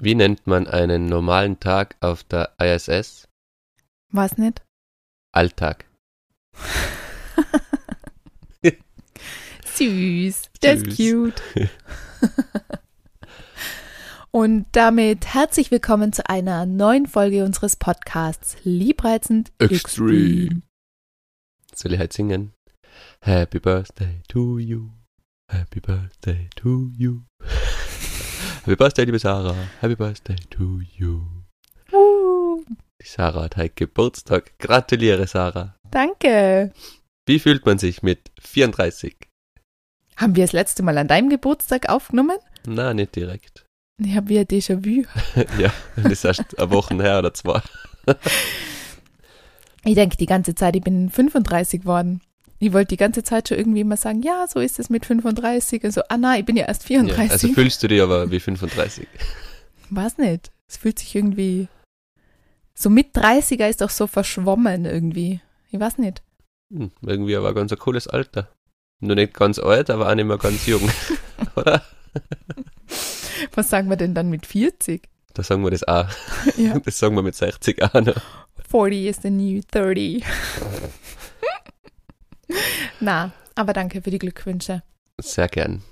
Wie nennt man einen normalen Tag auf der ISS? Was nicht? Alltag. Süß. Das ist cute. Und damit herzlich willkommen zu einer neuen Folge unseres Podcasts Liebreizend Extreme. Soll ich halt singen? Happy Birthday to you. Happy Birthday to you. Happy Birthday, liebe Sarah. Happy Birthday to you. Die Sarah hat heute Geburtstag. Gratuliere, Sarah. danke. Wie fühlt man sich mit 34? Haben wir das letzte Mal an deinem Geburtstag aufgenommen? Na, nicht direkt. Ich habe wieder Déjà-vu. ja, das ist erst eine Woche her oder zwei. Ich denke die ganze Zeit, ich bin 35 worden. Ich wollte die ganze Zeit schon irgendwie immer sagen, ja, so ist es mit 35. Also, ah nein, ich bin ja erst Ja, 34. also fühlst du dich aber wie 35. Weiß nicht. Es fühlt sich irgendwie. So mit 30er ist doch so verschwommen irgendwie. Ich weiß nicht. Hm, irgendwie aber ganz ein cooles Alter. Nur nicht ganz alt, aber auch nicht mehr ganz jung. Oder? Was sagen wir denn dann mit 40? Da sagen wir das auch. Ja. Das sagen wir mit 60 auch noch. 40 is the new 30. Na, aber danke für die Glückwünsche. Sehr gern.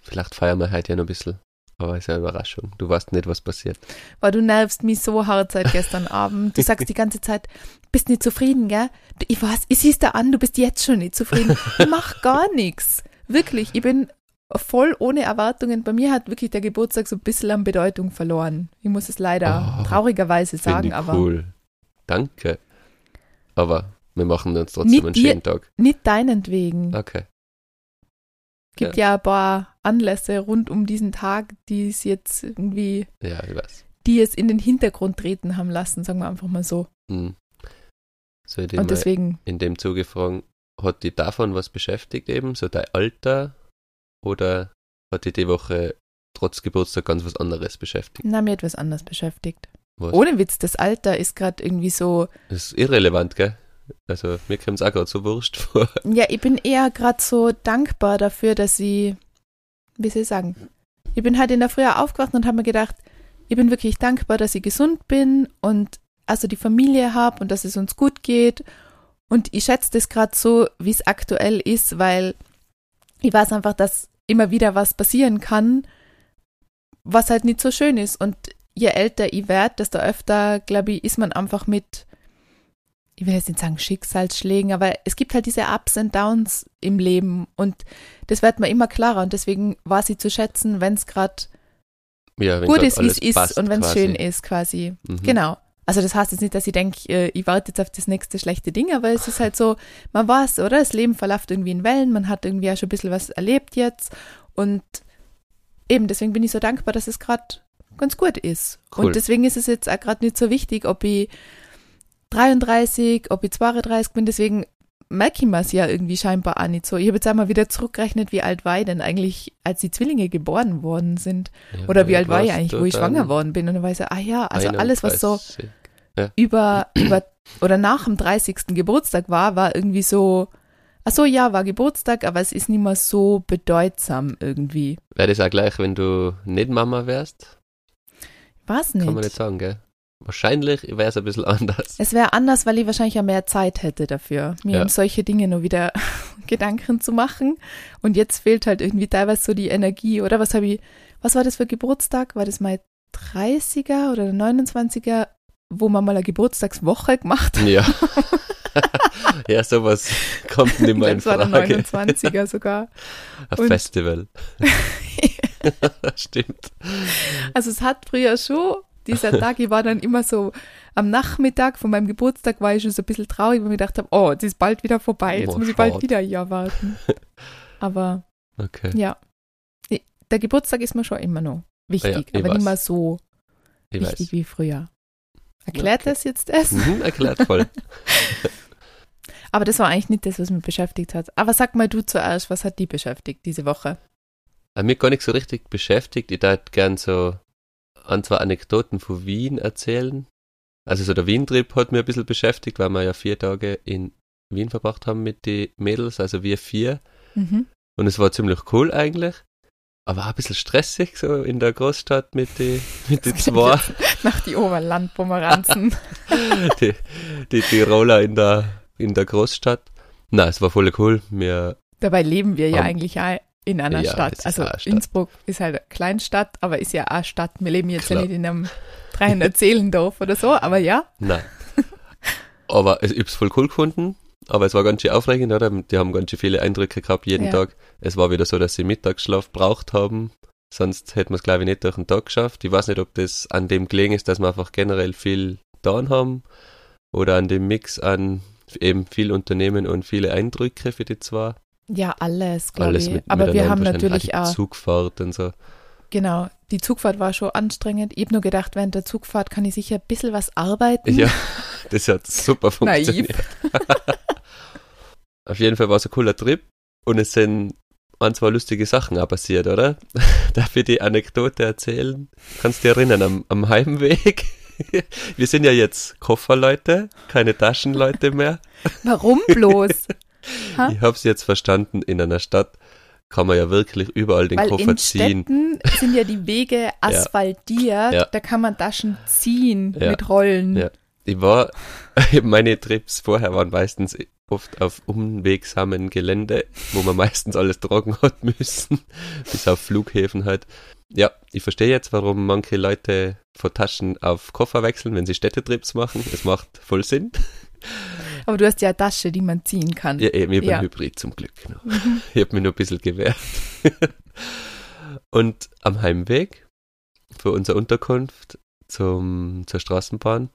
Vielleicht feiern wir heute ja noch ein bisschen. Aber ist ja eine Überraschung. Du weißt nicht, was passiert. Weil du nervst mich so hart seit gestern Abend. Du sagst die ganze Zeit, bist nicht zufrieden, gell? Ich weiß, ich siehst da an, du bist jetzt schon nicht zufrieden. Ich mach gar nichts. Wirklich, ich bin voll ohne Erwartungen. Bei mir hat wirklich der Geburtstag so ein bisschen an Bedeutung verloren. Ich muss es leider Oh, traurigerweise sagen, ich aber cool. Danke. Aber wir machen uns trotzdem Mit einen schönen Tag. nicht deinetwegen. Okay. gibt ja. ein paar Anlässe rund um diesen Tag, die es jetzt irgendwie, Ja, ich weiß. die es in den Hintergrund treten haben lassen, sagen wir einfach mal so. Hm. Ich dich Und deswegen, in dem Zuge fragen, hat dich davon was beschäftigt eben? So dein Alter? Oder hat dich die Woche trotz Geburtstag ganz was anderes beschäftigt? na, mir etwas anders beschäftigt. Was? Ohne Witz, das Alter ist gerade irgendwie so, Das ist irrelevant, gell? Also mir kommt es auch gerade so wurscht vor. ja, ich bin eher gerade so dankbar dafür, dass ich, wie soll ich sagen, ich bin halt in der Früh aufgewacht und habe mir gedacht, ich bin wirklich dankbar, dass ich gesund bin und also die Familie habe und dass es uns gut geht. Und ich schätze das gerade so, wie es aktuell ist, weil ich weiß einfach, dass immer wieder was passieren kann, was halt nicht so schön ist. Und je älter ich werde, desto öfter, glaube ich, ist man einfach mit, ich will jetzt nicht sagen Schicksalsschlägen, aber es gibt halt diese Ups und Downs im Leben und das wird mir immer klarer und deswegen war sie zu schätzen, wenn es gerade Ja, gut ist, wie es ist und wenn es schön ist quasi. Mhm. Genau. Also das heißt jetzt nicht, dass ich denke, ich warte jetzt auf das nächste schlechte Ding, aber es ist halt so, man weiß, oder? Das Leben verläuft irgendwie in Wellen, man hat irgendwie auch schon ein bisschen was erlebt jetzt und eben deswegen bin ich so dankbar, dass es gerade ganz gut ist. Cool. Und deswegen ist es jetzt auch gerade nicht so wichtig, ob ich 33, ob ich 32 bin, deswegen merke ich mir es ja irgendwie scheinbar auch nicht so. Ich habe jetzt einmal wieder zurückgerechnet, wie alt war ich denn eigentlich, als die Zwillinge geboren worden sind. Ja, Oder wie alt war ich eigentlich, wo ich schwanger worden bin. Und dann war ich so, ah ja, also alles, was so 31. über, über oder nach dem 30. Geburtstag war, war irgendwie so, ach so, ja, war Geburtstag, aber es ist nicht mehr so bedeutsam irgendwie. Wäre das auch gleich, wenn du nicht Mama wärst? War's Kann man nicht. nicht sagen, gell? Wahrscheinlich wäre es ein bisschen anders. Es wäre anders, weil ich wahrscheinlich ja mehr Zeit hätte dafür, mir Ja. um solche Dinge nur wieder Gedanken zu machen. Und jetzt fehlt halt irgendwie teilweise so die Energie, oder? Was habe ich, was war das für Geburtstag? War das mein 30er oder der 29er, wo man mal eine Geburtstagswoche gemacht hat? Ja. ja, sowas kommt nicht Ich mehr in es war der Frage. 29er sogar. Ein Und- Festival. Stimmt. Also es hat früher schon, dieser Tag, ich war dann immer so, am Nachmittag von meinem Geburtstag war ich schon so ein bisschen traurig, weil ich mir gedacht habe, oh, es ist bald wieder vorbei, jetzt Oh, muss ich bald wieder ein Jahr warten. Aber Okay. ja, der Geburtstag ist mir schon immer noch wichtig, ich aber weiß. nicht mehr so Ich wichtig weiß. wie früher. Erklärt Okay. das jetzt das? Mhm, erklärt voll. Aber das war eigentlich nicht das, was mich beschäftigt hat. Aber sag mal du zuerst, was hat die beschäftigt diese Woche? Hat mich gar nicht so richtig beschäftigt. Ich würde gern so ein, zwei Anekdoten von Wien erzählen. Also so der Wien-Trip hat mich ein bisschen beschäftigt, weil wir ja vier Tage in Wien verbracht haben mit den Mädels, also wir vier. Mhm. Und es war ziemlich cool eigentlich. aber auch ein bisschen stressig, so in der Großstadt mit den mit die zwei. Nach die Oberlandpomeranzen. die, die Tiroler in der, in der Großstadt. Na, es war voll cool. Wir, Dabei leben wir ja Um, eigentlich auch in einer ja, es Stadt. Also Stadt. Innsbruck ist halt eine Kleinstadt, aber ist ja auch eine Stadt. Wir leben jetzt Klar. ja nicht in einem 300 Seelendorf oder so, aber ja. nein. aber es, ich hab's voll cool gefunden. Aber es war ganz schön aufregend, oder? Die haben ganz schön viele Eindrücke gehabt jeden Ja. Tag. Es war wieder so, dass sie Mittagsschlaf braucht haben. Sonst hätten wir es, glaube ich, nicht durch den Tag geschafft. Ich weiß nicht, ob das an dem gelegen ist, dass wir einfach generell viel getan haben oder an dem Mix an eben viel Unternehmen und viele Eindrücke für die zwei. Ja, alles, glaube Alles ich. mit, aber wir haben natürlich auch Zugfahrt und so. genau, die Zugfahrt war schon anstrengend. Ich habe nur gedacht, während der Zugfahrt kann ich sicher ein bisschen was arbeiten. Ja, das hat super funktioniert. Auf jeden Fall war es ein cooler Trip und es sind ein, zwei lustige Sachen auch passiert, oder? Darf ich die Anekdote erzählen? Kannst du dich erinnern, am, am Heimweg? Wir sind ja jetzt Kofferleute, keine Taschenleute mehr. Warum bloß? Ha? Ich hab's jetzt verstanden, in einer Stadt kann man ja wirklich überall den Weil Koffer in ziehen. Städten sind ja die Wege asphaltiert, Ja. da kann man Taschen ziehen Ja. mit Rollen. Ja. Ich war, meine Trips vorher waren meistens oft auf unwegsamen Gelände, wo man meistens alles tragen hat müssen, bis auf Flughäfen halt. Ja, ich verstehe jetzt, warum manche Leute von Taschen auf Koffer wechseln, wenn sie Städtetrips machen. Es macht voll Sinn. Aber du hast ja eine Tasche, die man ziehen kann. Ja, eben, ich bin Ja. Hybrid zum Glück noch. Ich habe mich nur ein bisschen gewehrt. Und am Heimweg für unsere Unterkunft zum, zur Straßenbahn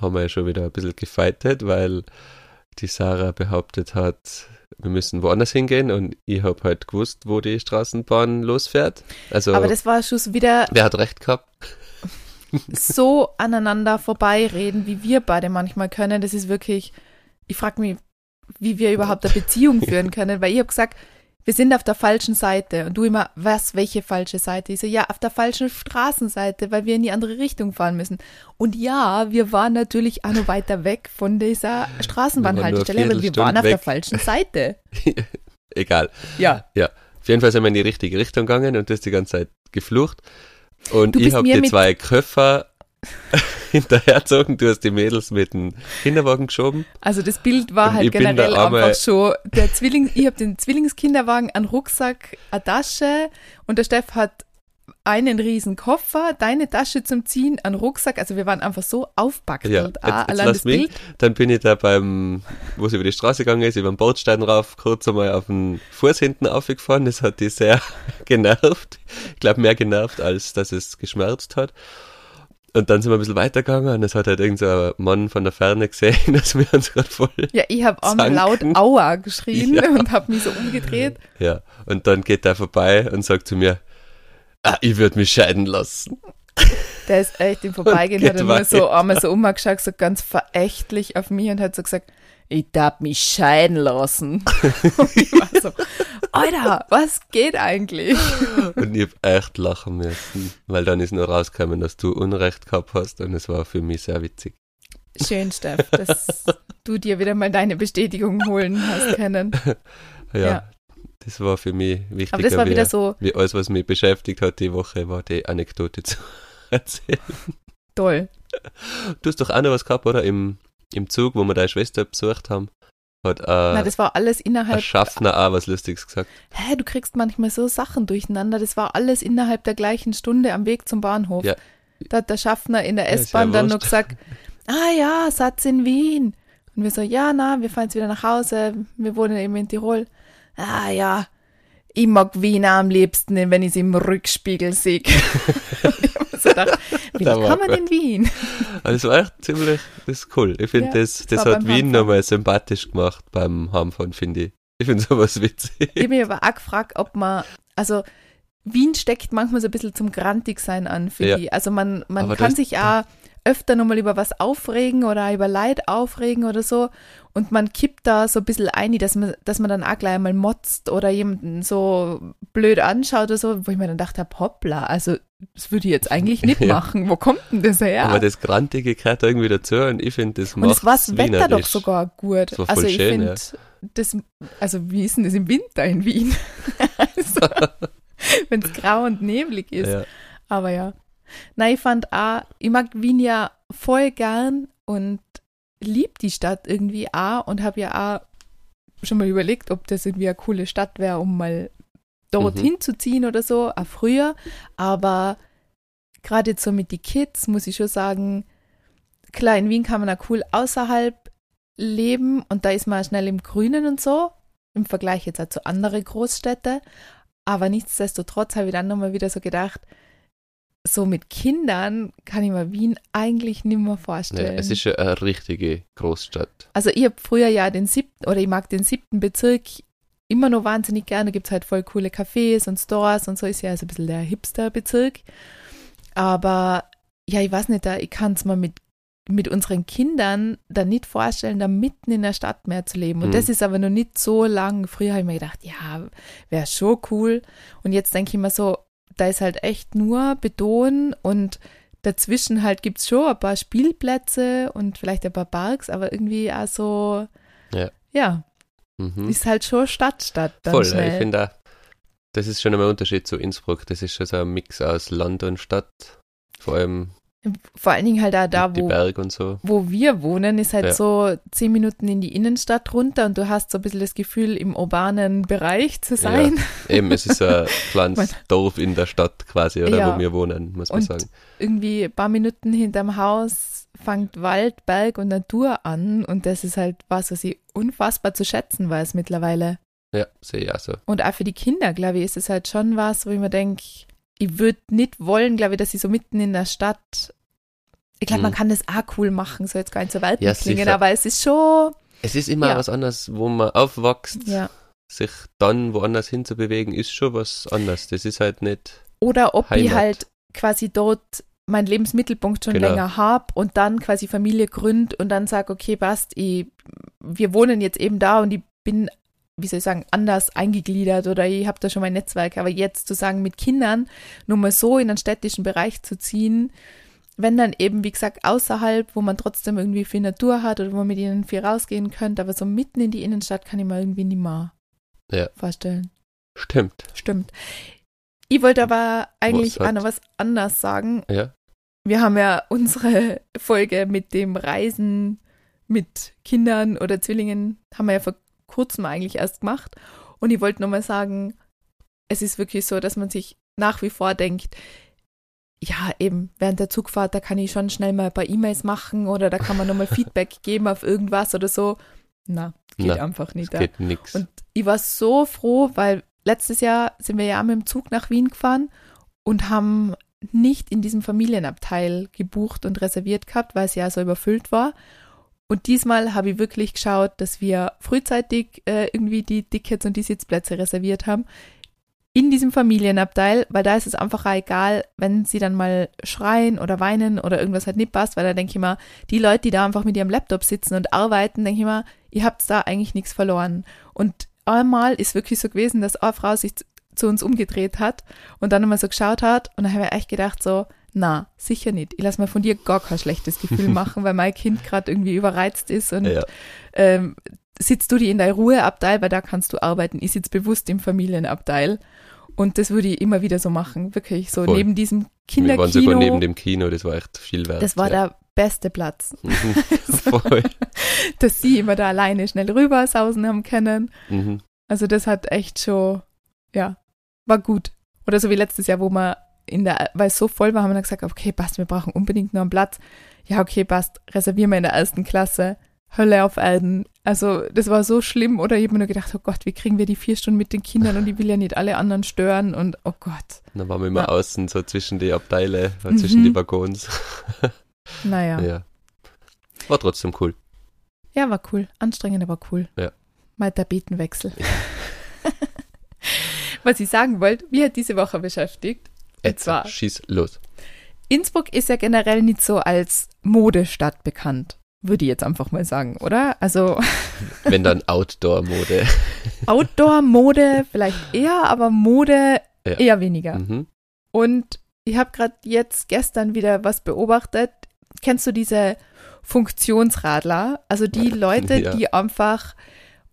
haben wir ja schon wieder ein bisschen gefeitet, weil die Sarah behauptet hat, wir müssen woanders hingehen und ich habe halt gewusst, wo die Straßenbahn losfährt. Also, Aber das war schon wieder wer hat recht gehabt? so aneinander vorbeireden, wie wir beide manchmal können. Das ist wirklich, ich frage mich, wie wir überhaupt eine Beziehung führen können, weil ich habe gesagt, wir sind auf der falschen Seite und du immer, was, welche falsche Seite? Ich so, ja, auf der falschen Straßenseite, weil wir in die andere Richtung fahren müssen. Und ja, wir waren natürlich auch noch weiter weg von dieser Straßenbahnhaltestelle, aber wir waren auf der weg. falschen Seite. Egal. Ja. Auf jeden Fall sind wir in die richtige Richtung gegangen und das die ganze Zeit geflucht. Und ich die mit- zwei Köffer hinterherzogen, du hast die Mädels mit dem Kinderwagen geschoben. Also das Bild war Und halt generell einfach schon der Zwilling, ich habe den Zwillingskinderwagen, einen Rucksack, eine Tasche und der Steff hat einen riesen Koffer, deine Tasche zum Ziehen, einen Rucksack, also wir waren einfach so Ja, aufpackelt. jetzt, ah, jetzt lass mich. Bild. Dann bin ich da beim, wo sie über die Straße gegangen ist, über den Bordstein rauf, kurz einmal auf den Fuß hinten aufgefahren. Das hat die sehr genervt. Ich glaube, mehr genervt, als dass es geschmerzt hat. Und dann sind wir ein bisschen weitergegangen und es hat halt irgend so Mann von der Ferne gesehen, dass wir uns gerade voll Ja, ich habe einmal laut. Aua geschrien Ja. und habe mich so umgedreht. Ja, und dann geht er vorbei und sagt zu mir, ah, ich würde mich scheiden lassen. Der ist echt im Vorbeigehen, hat er nur so einmal so umgeschaut, so ganz verächtlich auf mich und hat so gesagt, ich darf mich scheiden lassen. und ich war so, Alter, was geht eigentlich? Und ich hab echt lachen müssen, weil dann ist nur rausgekommen, dass du Unrecht gehabt hast und es war für mich sehr witzig. Schön, Steff, dass du dir wieder mal deine Bestätigung holen hast können. Ja, Ja. Das war für mich wichtiger, Aber das war wie, wieder so wie alles, was mich beschäftigt hat die Woche, war die Anekdote zu erzählen. toll. Du hast doch auch noch was gehabt, oder? Im, im Zug, wo wir deine Schwester besucht haben, hat äh, Na, das war alles ein innerhalb. Schaffner auch was Lustiges gesagt. Hä, du kriegst manchmal so Sachen durcheinander. Das war alles innerhalb der gleichen Stunde am Weg zum Bahnhof. Ja. Da hat der Schaffner in der S-Bahn ja dann noch gesagt, ah ja, Satz in Wien. Und wir so, ja, na, wir fahren jetzt wieder nach Hause. Wir wohnen eben in Tirol. Ah ja, ich mag Wien am liebsten, wenn ich es im Rückspiegel sehe. So gedacht, willkommen in Wien. Das war echt ziemlich, das ist cool. Ich finde, Ja, das, das hat Wien nochmal sympathisch gemacht beim Heimfahren, finde ich. Ich finde sowas witzig. Ich habe mich aber auch gefragt, ob man, also Wien steckt manchmal so ein bisschen zum Grantigsein an, finde Ja. ich. Also man, man Aber kann sich auch öfter nochmal über was aufregen oder über Leid aufregen oder so und man kippt da so ein bisschen ein, dass man, dass man dann auch gleich mal motzt oder jemanden so blöd anschaut oder so, wo ich mir dann dachte, hoppla, also das würde ich jetzt eigentlich nicht Ja. machen. Wo kommt denn das her? Aber das Grantige gehört irgendwie dazu und ich finde, das und macht es war das Wetter doch sogar gut. Also ich finde, das, also wie ist denn das im Winter in Wien? also, wenn es grau und neblig ist. Ja. Aber ja. Nein, ich fand auch, ich mag Wien ja voll gern und lieb die Stadt irgendwie auch und habe ja auch schon mal überlegt, ob das irgendwie eine coole Stadt wäre, um mal dorthin Mhm. zu ziehen oder so, auch früher. Aber gerade jetzt so mit die Kids muss ich schon sagen, klar, in Wien kann man auch cool außerhalb leben und da ist man auch schnell im Grünen und so, im Vergleich jetzt auch zu anderen Großstädten. Aber nichtsdestotrotz habe ich dann nochmal wieder so gedacht, so mit Kindern kann ich mir Wien eigentlich nicht mehr Ja, vorstellen. es ist schon eine richtige Großstadt. Also ich habe früher ja den siebten, oder ich mag den siebten Bezirk immer noch wahnsinnig gerne. Da gibt es halt voll coole Cafés und Stores und so ist ja also ein bisschen der Hipster-Bezirk. Aber ja, ich weiß nicht, da, ich kann es mir mit, mit unseren Kindern da nicht vorstellen, da mitten in der Stadt mehr zu leben. Und Mhm. das ist aber noch nicht so lang. Früher habe ich mir gedacht, ja, wäre schon cool. Und jetzt denke ich mir so, da ist halt echt nur Beton und dazwischen halt gibt es schon ein paar Spielplätze und vielleicht ein paar Parks, aber irgendwie auch so, Ja. ja, Mhm. ist halt schon Stadtstadt dann Voll, schnell. ich finde auch, das ist schon ein Unterschied zu Innsbruck. Das ist schon so ein Mix aus Land und Stadt. Vor allem Vor allen Dingen halt auch da, wo, so. wo wir wohnen, ist halt Ja. so zehn Minuten in die Innenstadt runter und du hast so ein bisschen das Gefühl, im urbanen Bereich zu sein. Eben, es ist ein kleines Dorf in der Stadt quasi, oder Ja. wo wir wohnen, muss man Und sagen. Irgendwie ein paar Minuten hinterm Haus fängt Wald, Berg und Natur an und das ist halt was, was ich unfassbar zu schätzen weiß mittlerweile. Ja, sehe ich auch so. Und auch für die Kinder, glaube ich, ist es halt schon was, wo ich mir denke, ich würde nicht wollen, glaube ich, dass sie so mitten in der Stadt. Ich glaube, man Mhm. kann das auch cool machen, so jetzt gar nicht so weit Ja, klingen, sicher. aber es ist schon, Es ist immer Ja. was anderes, wo man aufwächst, ja. sich dann woanders hinzubewegen, ist schon was anderes. Das ist halt nicht. Oder ob ich Heimat. halt quasi dort meinen Lebensmittelpunkt schon Genau. länger habe und dann quasi Familie gründ und dann sage, okay, passt, ich, wir wohnen jetzt eben da und ich bin, wie soll ich sagen, anders eingegliedert oder ich habe da schon mein Netzwerk. Aber jetzt zu sagen, mit Kindern nur mal so in einen städtischen Bereich zu ziehen, wenn dann eben, wie gesagt, außerhalb, wo man trotzdem irgendwie viel Natur hat oder wo man mit ihnen viel rausgehen könnte, aber so mitten in die Innenstadt kann ich mir irgendwie nicht mehr Ja. vorstellen. Stimmt. Stimmt. Ich wollte aber eigentlich Was auch noch was anderes sagen. Ja. Wir haben ja unsere Folge mit dem Reisen mit Kindern oder Zwillingen, haben wir ja vor kurzem eigentlich erst gemacht. Und ich wollte nochmal sagen, es ist wirklich so, dass man sich nach wie vor denkt, ja, eben, während der Zugfahrt, da kann ich schon schnell mal ein paar E-Mails machen oder da kann man nochmal Feedback geben auf irgendwas oder so. Na, geht Na, einfach nicht. Es ja. geht nix. Und ich war so froh, weil letztes Jahr sind wir ja mit dem Zug nach Wien gefahren und haben nicht in diesem Familienabteil gebucht und reserviert gehabt, weil es ja so überfüllt war. Und diesmal habe ich wirklich geschaut, dass wir frühzeitig äh, irgendwie die Tickets und die Sitzplätze reserviert haben. In diesem Familienabteil, weil da ist es einfach auch egal, wenn sie dann mal schreien oder weinen oder irgendwas halt nicht passt, weil da denke ich mal, die Leute, die da einfach mit ihrem Laptop sitzen und arbeiten, denke ich mal, ihr habt da eigentlich nichts verloren. Und einmal ist wirklich so gewesen, dass eine Frau sich zu- uns umgedreht hat und dann nochmal so geschaut hat und dann habe ich echt gedacht so, na, sicher nicht. Ich lass mir von dir gar kein schlechtes Gefühl machen, weil mein Kind gerade irgendwie überreizt ist und ja. ähm, sitzt du die in dein Ruheabteil, weil da kannst du arbeiten. Ich sitze bewusst im Familienabteil. Und das würde ich immer wieder so machen, wirklich. So Voll. neben diesem Wir waren sogar neben Kinderkino. dem Kino, das war echt viel wert. Das war ja. der beste Platz, Mhm. Voll. dass sie immer da alleine schnell rüber sausen haben können. Mhm. Also das hat echt schon, ja, war gut. Oder so wie letztes Jahr, wo wir in der, weil es so voll war, haben wir dann gesagt, okay, passt, wir brauchen unbedingt noch einen Platz. Ja, okay, passt, reservieren wir in der ersten Klasse. Hölle auf Erden. Also das war so schlimm. Oder ich habe mir nur gedacht, oh Gott, wie kriegen wir die vier Stunden mit den Kindern und ich will ja nicht alle anderen stören und oh Gott. Dann waren wir immer Ja. außen, so zwischen die Abteile, Mhm. zwischen die Waggons. Naja. Ja. Ja, War trotzdem cool. war cool. Anstrengend, aber cool. Ja. Mal Tapetenwechsel. Was ich sagen wollte, wie hat diese Woche beschäftigt? Jetzt schieß los. Innsbruck ist ja generell nicht so als Modestadt bekannt, würde ich jetzt einfach mal sagen, oder? Also Wenn dann Outdoor-Mode. Outdoor-Mode vielleicht eher, aber Mode Ja. eher weniger. Mhm. Und ich habe gerade jetzt gestern wieder was beobachtet. Kennst du diese Funktionsradler? Also die Leute, Ja. die einfach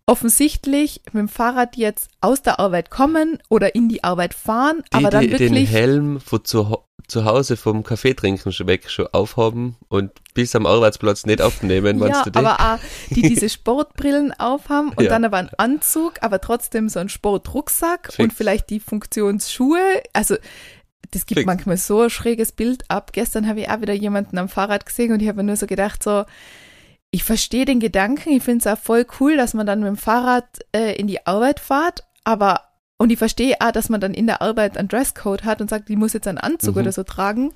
offensichtlich mit dem Fahrrad jetzt aus der Arbeit kommen oder in die Arbeit fahren, Die, aber dann die den wirklich Helm von zu, zu Hause vom Kaffee trinken schon weg schon aufhaben und bis am Arbeitsplatz nicht aufnehmen, meinst ja, du die? aber auch die diese Sportbrillen aufhaben und Ja. dann aber einen Anzug, aber trotzdem so einen Sportrucksack Fix. und vielleicht die Funktionsschuhe. Also das gibt Fix. manchmal so ein schräges Bild ab. Gestern habe ich auch wieder jemanden am Fahrrad gesehen und ich habe mir nur so gedacht, so, ich verstehe den Gedanken, ich finde es auch voll cool, dass man dann mit dem Fahrrad äh, in die Arbeit fährt, aber und ich verstehe auch, dass man dann in der Arbeit einen Dresscode hat und sagt, ich muss jetzt einen Anzug Mhm. oder so tragen.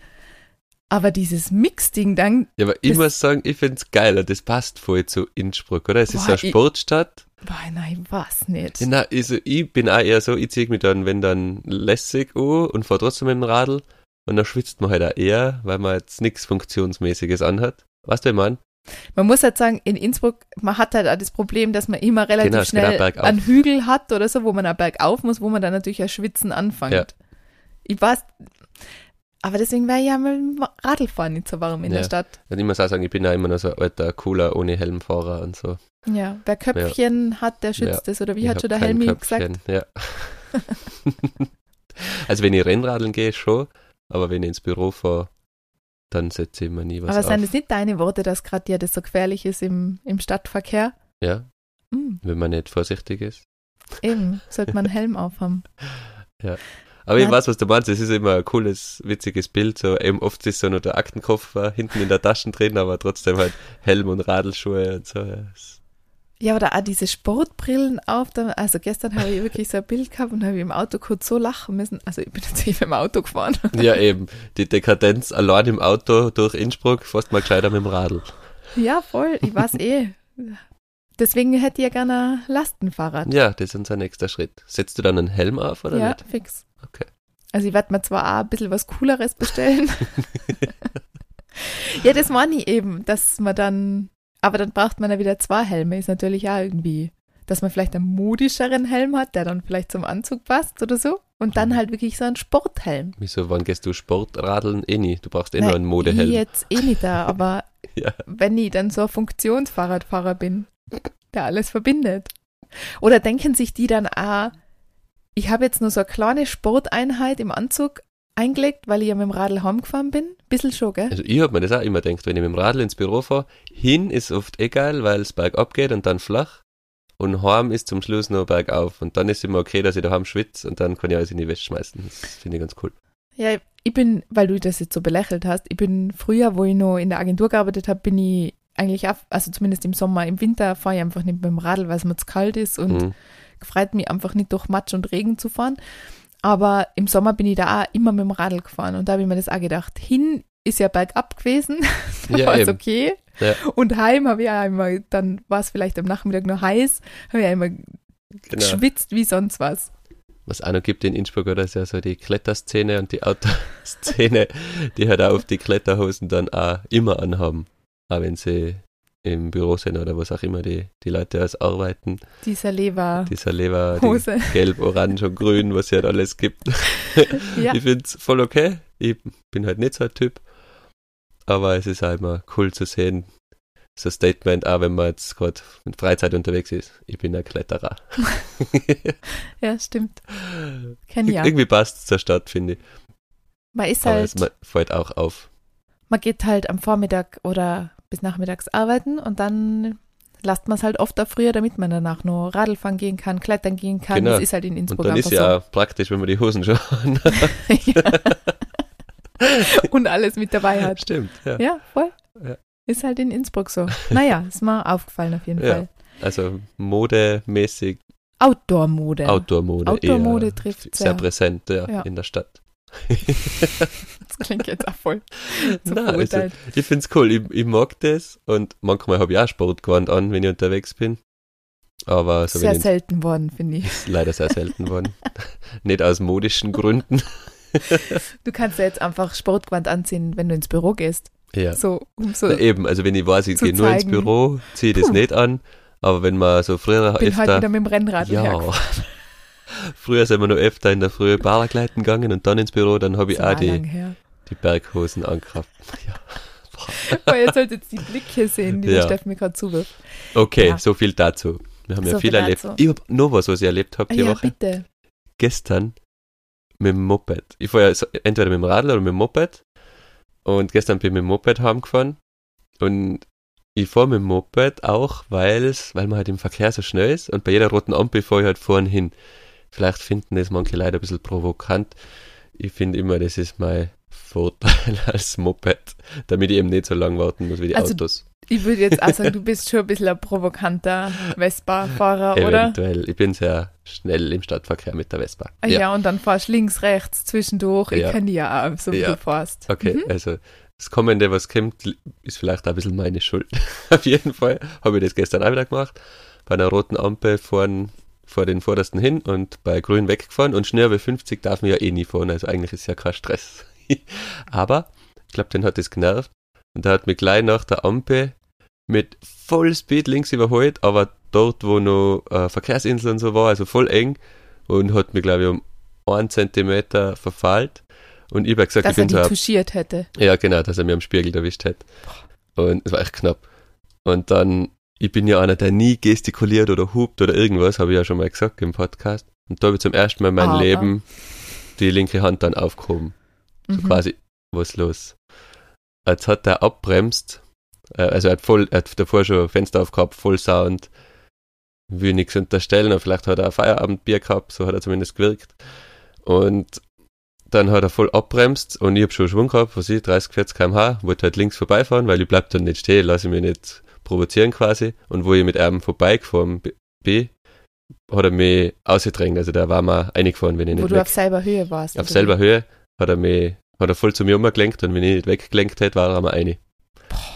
Aber dieses Mix-Ding dann, ja, aber ich muss sagen, ich find's geiler, das passt voll zu Innsbruck, oder? Es ist Boah, so eine ich- Sportstadt. boah, nein, was nicht. Ja, Na, also ich bin auch eher so, ich zieh mich dann, wenn dann lässig an und fahr trotzdem mit dem Radl und dann schwitzt man halt auch eher, weil man jetzt nichts Funktionsmäßiges anhat. Weißt du, was ich mein? Man muss halt sagen, in Innsbruck, man hat halt auch das Problem, dass man immer relativ Genau, auch schnell einen Hügel hat oder so, wo man auch bergauf muss, wo man dann natürlich ein Schwitzen anfängt. Ja. Ich weiß, aber deswegen wäre ja dem Radlfahren nicht so warm in Ja. der Stadt. Und ich muss auch sagen, ich bin ja immer noch so ein alter, cooler, ohne Helmfahrer und so. Ja, wer Köpfchen hat, der schützt es, oder wie Ich hat schon der Helmi Köpfchen, gesagt? Ja. also wenn ich Rennradeln gehe, schon, aber wenn ich ins Büro fahre, dann setze ich mir nie was Aber auf. sind es nicht deine Worte, dass gerade ja das so gefährlich ist im, im Stadtverkehr? ja, Hm, wenn man nicht vorsichtig ist. eben, sollte man einen Helm aufhaben. Aber ich Ja. weiß, was du meinst. Es ist immer ein cooles, witziges Bild. So, eben oft ist so nur der Aktenkoffer hinten in der Tasche drin, aber trotzdem halt Helm und Radelschuhe und so. Ja, es- Ja, oder auch diese Sportbrillen auf. Da, also gestern habe ich wirklich so ein Bild gehabt und habe im Auto kurz so lachen müssen. Also ich bin jetzt eben im Auto gefahren. ja, eben. Die Dekadenz allein im Auto durch Innsbruck, fast mal gescheiter mit dem Radl. Ja, voll. Ich weiß eh. Deswegen hätte ich ja gerne ein Lastenfahrrad. Ja, das ist unser nächster Schritt. Setzt du dann einen Helm auf oder ja, nicht? fix. Okay. Also ich werde mir zwar auch ein bisschen was Cooleres bestellen. ja, das meine ich eben, dass man dann, aber dann braucht man ja wieder zwei Helme, ist natürlich auch irgendwie, dass man vielleicht einen modischeren Helm hat, der dann vielleicht zum Anzug passt oder so. Und dann Mhm. halt wirklich so einen Sporthelm. Wieso, wann gehst du Sportradeln? Eh nie. Du brauchst eh nur einen Ich Modehelm. jetzt eh nicht da, aber Ja. wenn ich dann so ein Funktionsfahrradfahrer bin, der alles verbindet. Oder denken sich die dann, ah, ich habe jetzt nur so eine kleine Sporteinheit im Anzug eingelegt, weil ich ja mit dem Radl heimgefahren bin? Bisschen schon, gell? Also ich hab mir das auch immer gedacht, wenn ich mit dem Radl ins Büro fahre, hin ist oft geil, weil es bergab geht und dann flach. Und heim ist zum Schluss nur bergauf. Und dann ist immer okay, dass ich daheim schwitze und dann kann ich alles in die Wäsche schmeißen. Das finde ich ganz cool. Ja, ich bin, weil du das jetzt so belächelt hast, ich bin früher, wo ich noch in der Agentur gearbeitet habe, bin ich eigentlich auch, also zumindest im Sommer, im Winter fahre ich einfach nicht mit dem Radl, weil es mir zu kalt ist und Mhm. gefreut mich einfach nicht durch Matsch und Regen zu fahren. Aber im Sommer bin ich da auch immer mit dem Radl gefahren und da habe ich mir das auch gedacht. Hin ist ja bergab gewesen, da Ja, war es okay. Ja. Und heim habe ich auch immer, dann war es vielleicht am Nachmittag noch heiß, habe ich auch immer Genau. geschwitzt wie sonst was. Was auch noch gibt in Innsbruck, oder ist ja so die Kletterszene und die Autoszene, die halt auch auf die Kletterhosen dann auch immer anhaben. Auch wenn sie im Büro sind oder was auch immer die, die Leute als arbeiten. Dieser Leberhose. Dieser Leber, die gelb, orange und grün, was es halt alles gibt. Ja. Ich finde es voll okay. Ich bin halt nicht so ein Typ. Aber es ist halt immer cool zu sehen, so ein Statement, auch wenn man jetzt gerade mit Freizeit unterwegs ist. Ich bin ein Kletterer. Ja, stimmt. Kenn ich ja. Irgendwie passt es zur Stadt, finde ich. Man ist Aber halt, es ma- fällt auch auf. man geht halt am Vormittag oder bis nachmittags arbeiten und dann lasst man es halt oft da früher, damit man danach nur Radl fahren gehen kann, klettern gehen kann. Genau. Das ist halt in Und Innsbruck dann ist ja auch praktisch, wenn man die Hosen schon so. ja. Und alles mit dabei hat. Stimmt, ja. Ja, voll. Ja. Ist halt in Innsbruck so. Naja, ist mir aufgefallen auf jeden Ja. Fall. Also modemäßig Outdoor-Mode. Outdoor-Mode. Outdoor-Mode trifft sehr sehr. präsent Ja. in der Stadt. Das klingt jetzt auch voll zu Nein, also, ich finde es cool, ich, ich mag das und manchmal habe ich auch Sportgewand an, wenn ich unterwegs bin. Aber so Sehr ich selten worden, finde ich. ist leider sehr selten worden. Nicht aus modischen Gründen. Du kannst ja jetzt einfach Sportgewand anziehen, wenn du ins Büro gehst. Ja. So, um so Na, eben, also wenn ich weiß, ich gehe nur ins. Büro, ziehe ich das Puh. nicht an. Aber wenn man so früher bin halt öfter, wieder mit dem Rennrad ja. Früher sind wir noch öfter in der Früh Paragleiten gegangen und dann ins Büro, dann habe ich auch die, die Berghosen angehabt. Ja. Aber ihr solltet jetzt die Blicke sehen, die Ja. der Steffen mir gerade zuwirft. Okay, Ja. so viel dazu. Wir haben ja So viel viel erlebt. dazu. Ich habe noch was, was ich erlebt habe die ja, Woche. bitte. Gestern mit dem Moped. Ich fahre ja entweder mit dem Radl oder mit dem Moped. Und gestern bin ich mit dem Moped heimgefahren. Und ich fahre mit dem Moped auch, weil man halt im Verkehr so schnell ist. Und bei jeder roten Ampel fahre ich halt vorn hin. Vielleicht finden das manche Leute ein bisschen provokant. Ich finde immer, das ist mein Vorteil als Moped, damit ich eben nicht so lang warten muss wie die Also, Autos. Ich würde jetzt auch sagen, du bist schon ein bisschen ein provokanter Vespa-Fahrer, oder? Eventuell. Ich bin sehr schnell im Stadtverkehr mit der Vespa. Ah Ja. und dann fahrst du links, rechts, zwischendurch. Ich Ja. kenne die ja auch, so Ja. du fährst. Okay, Mhm. also das Kommende, was kommt, ist vielleicht auch ein bisschen meine Schuld. Auf jeden Fall habe ich das gestern auch wieder gemacht. Bei einer roten Ampel fahren vor den vordersten hin und bei grün weggefahren und schneller wie 50 darf man ja eh nie fahren, also eigentlich ist ja kein Stress. Aber ich glaube, den hat das genervt und der hat mich gleich nach der Ampel mit voll Speed links überholt, aber dort, wo noch äh, Verkehrsinsel und so war, also voll eng und hat mich, glaube ich, um einen Zentimeter verfahlt. Und ich habe gesagt, Dass ich er bin so ein touchiert hätte. ja, genau, dass er mir am Spiegel erwischt hat. Und es war echt knapp. Und dann, ich bin ja einer, der nie gestikuliert oder hupt oder irgendwas, habe ich ja schon mal gesagt im Podcast. Und da habe ich zum ersten Mal in meinem Aber- Leben die linke Hand dann aufgehoben. So Mhm. quasi, was los? Jetzt hat er abbremst, äh, also er hat voll, er hat davor schon Fenster aufgehabt, voll Sound, will nichts unterstellen, aber vielleicht hat er ein Feierabendbier gehabt, so hat er zumindest gewirkt. Und dann hat er voll abbremst und ich habe schon Schwung gehabt, was ich, 30, 40 km/h, wollte halt links vorbeifahren, weil ich bleib dann nicht stehen, lasse mich nicht provozieren quasi. Und wo ich mit einem vorbeigefahren bin, hat er mich ausgedrängt, also der war mal eingefahren, wenn ich Wo nicht du weg auf selber Höhe warst. auf oder selber? Höhe hat er mich, hat er voll zu mir umgelenkt und wenn ich nicht weggelenkt hätte, war er einmal eine.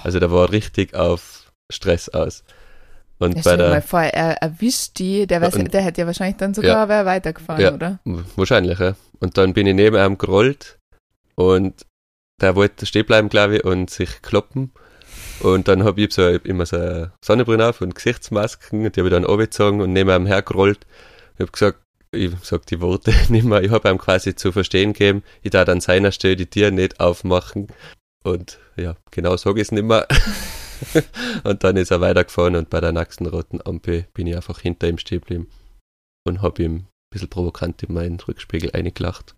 Also der war richtig auf Stress aus. Und Ja, bei dir mal der, vor, er erwischt die, der, weiß, Und- der hätte ja wahrscheinlich dann sogar wer weitergefahren, Ja. oder? wahrscheinlich, ja. Und dann bin ich neben ihm gerollt und der wollte stehen bleiben, glaube ich, und sich kloppen. Und dann habe ich so immer so eine Sonnenbrille auf und Gesichtsmasken und die habe ich dann angezogen und neben ihm hergerollt. Ich habe gesagt, ich sag die Worte nicht mehr, ich habe ihm quasi zu verstehen gegeben, ich darf an seiner Stelle die Tür nicht aufmachen. Und ja, genau sage ich es nicht mehr. und dann ist er weitergefahren und bei der nächsten roten Ampel bin ich einfach hinter ihm stehen geblieben und habe ihm ein bisschen provokant in meinen Rückspiegel eingelacht.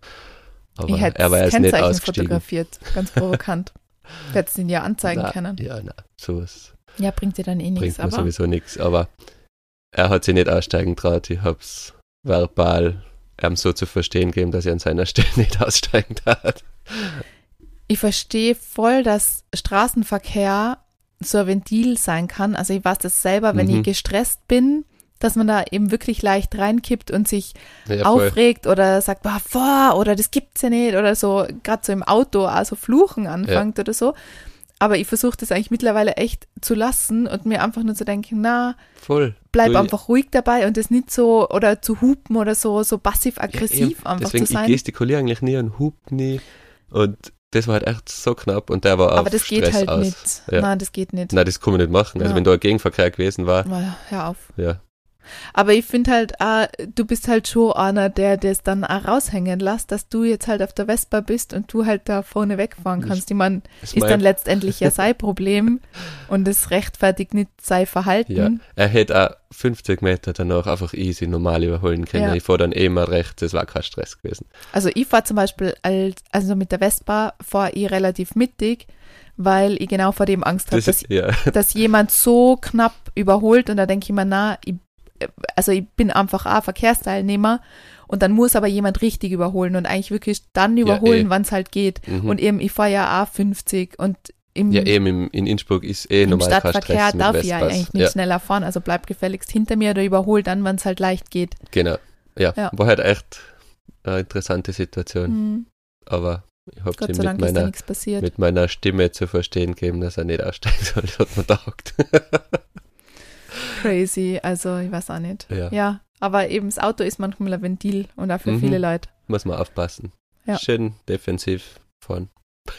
Aber er war jetzt nicht Kennzeichen ausgestiegen. fotografiert, ganz provokant. Du hättest ihn ja anzeigen Na, können. Ja, na, sowas Ja, bringt dir dann eh bringt nichts, mir aber sowieso nichts. Aber er hat sich nicht aussteigen traut. Ich hab's verbal ihm so zu verstehen gegeben, dass er an seiner Stelle nicht aussteigen hat. ich verstehe voll, dass Straßenverkehr so ein Ventil sein kann. Also ich weiß das selber, wenn Mhm. ich gestresst bin, dass man da eben wirklich leicht reinkippt und sich Ja, voll. aufregt oder sagt, boah, boah, oder das gibt's ja nicht oder so, gerade so im Auto, also fluchen anfängt oder so. Aber ich versuche das eigentlich mittlerweile echt zu lassen und mir einfach nur zu denken, na, voll. bleib Du, einfach ruhig dabei und das nicht so, oder zu hupen oder so, so ja, passiv-aggressiv eben. einfach Deswegen, zu ich sein. gestikuliere eigentlich nie und hub nie. Und das war halt echt so knapp und der war auf Aber das geht Stress halt aus. nicht. Ja. Nein, das geht nicht. Nein, das kann man nicht machen. Also Ja. wenn da ein Gegenverkehr gewesen war, Mal, Hör auf. ja, Aber ich finde halt, äh, du bist halt schon einer, der das dann auch raushängen lässt, dass du jetzt halt auf der Vespa bist und du halt da vorne wegfahren kannst. Ich meine, ist ist dann letztendlich ja sein Problem und es rechtfertigt nicht sein Verhalten. Ja, er hätte auch 50 Meter danach einfach easy normal überholen können. Ja. Ich fahre dann eh mal rechts, das war kein Stress gewesen. Also ich fahre zum Beispiel als, also mit der Vespa fahre ich relativ mittig, weil ich genau vor dem Angst habe, Das dass, ja, dass jemand so knapp überholt und da denke ich mir, na, ich, also ich bin einfach auch Verkehrsteilnehmer und dann muss aber jemand richtig überholen und eigentlich wirklich dann Ja, überholen, eh. wann es halt geht. mhm. Und eben, ich fahre ja auch 50 und im, ja eben im, in Innsbruck ist eh im normal Stadtverkehr darf ich ja eigentlich nicht Ja, schneller fahren, also bleib gefälligst hinter mir oder überhol dann, wann es halt leicht geht. genau. Ja, Ja. war halt echt eine interessante Situation. Hm, Aber ich habe sei mit Dank meiner, mit meiner Stimme zu verstehen gegeben, dass er nicht aussteigen soll. Das hat mir taugt. Crazy, also ich weiß auch nicht. ja, Ja, aber eben das Auto ist manchmal ein Ventil und auch für Mhm. viele Leute. muss man aufpassen. Ja. Schön defensiv fahren.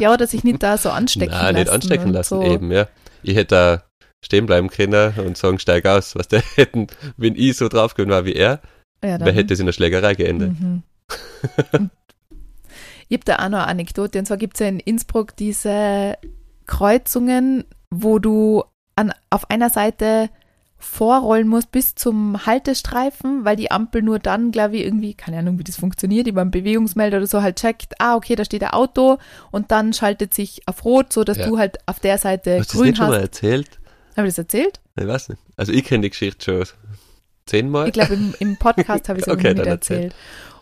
Ja, oder sich nicht da so anstecken Nein, lassen. nicht anstecken lassen, so. eben, ja. Ich hätte da stehen bleiben können und sagen, steig aus. Was der hätten, wenn ich so drauf gewesen war wie er, Ja, wer dann- hätte es in der Schlägerei geendet? Mhm. Ich habe da auch noch eine Anekdote. Und zwar gibt es ja in Innsbruck diese Kreuzungen, wo du an, auf einer Seite vorrollen muss bis zum Haltestreifen, weil die Ampel nur dann, glaube ich, irgendwie, keine Ahnung, wie das funktioniert, über einen Bewegungsmelder oder so halt checkt, ah, okay, da steht ein Auto und dann schaltet sich auf Rot, so dass Ja. du halt auf der Seite Hast du das grün nicht schon mal hast. erzählt? Habe ich das erzählt? Ich weiß nicht. Also ich kenne die Geschichte schon zehnmal. Ich glaube, im, im Podcast habe ich es Okay, irgendwie nicht dann erzähl. erzählt.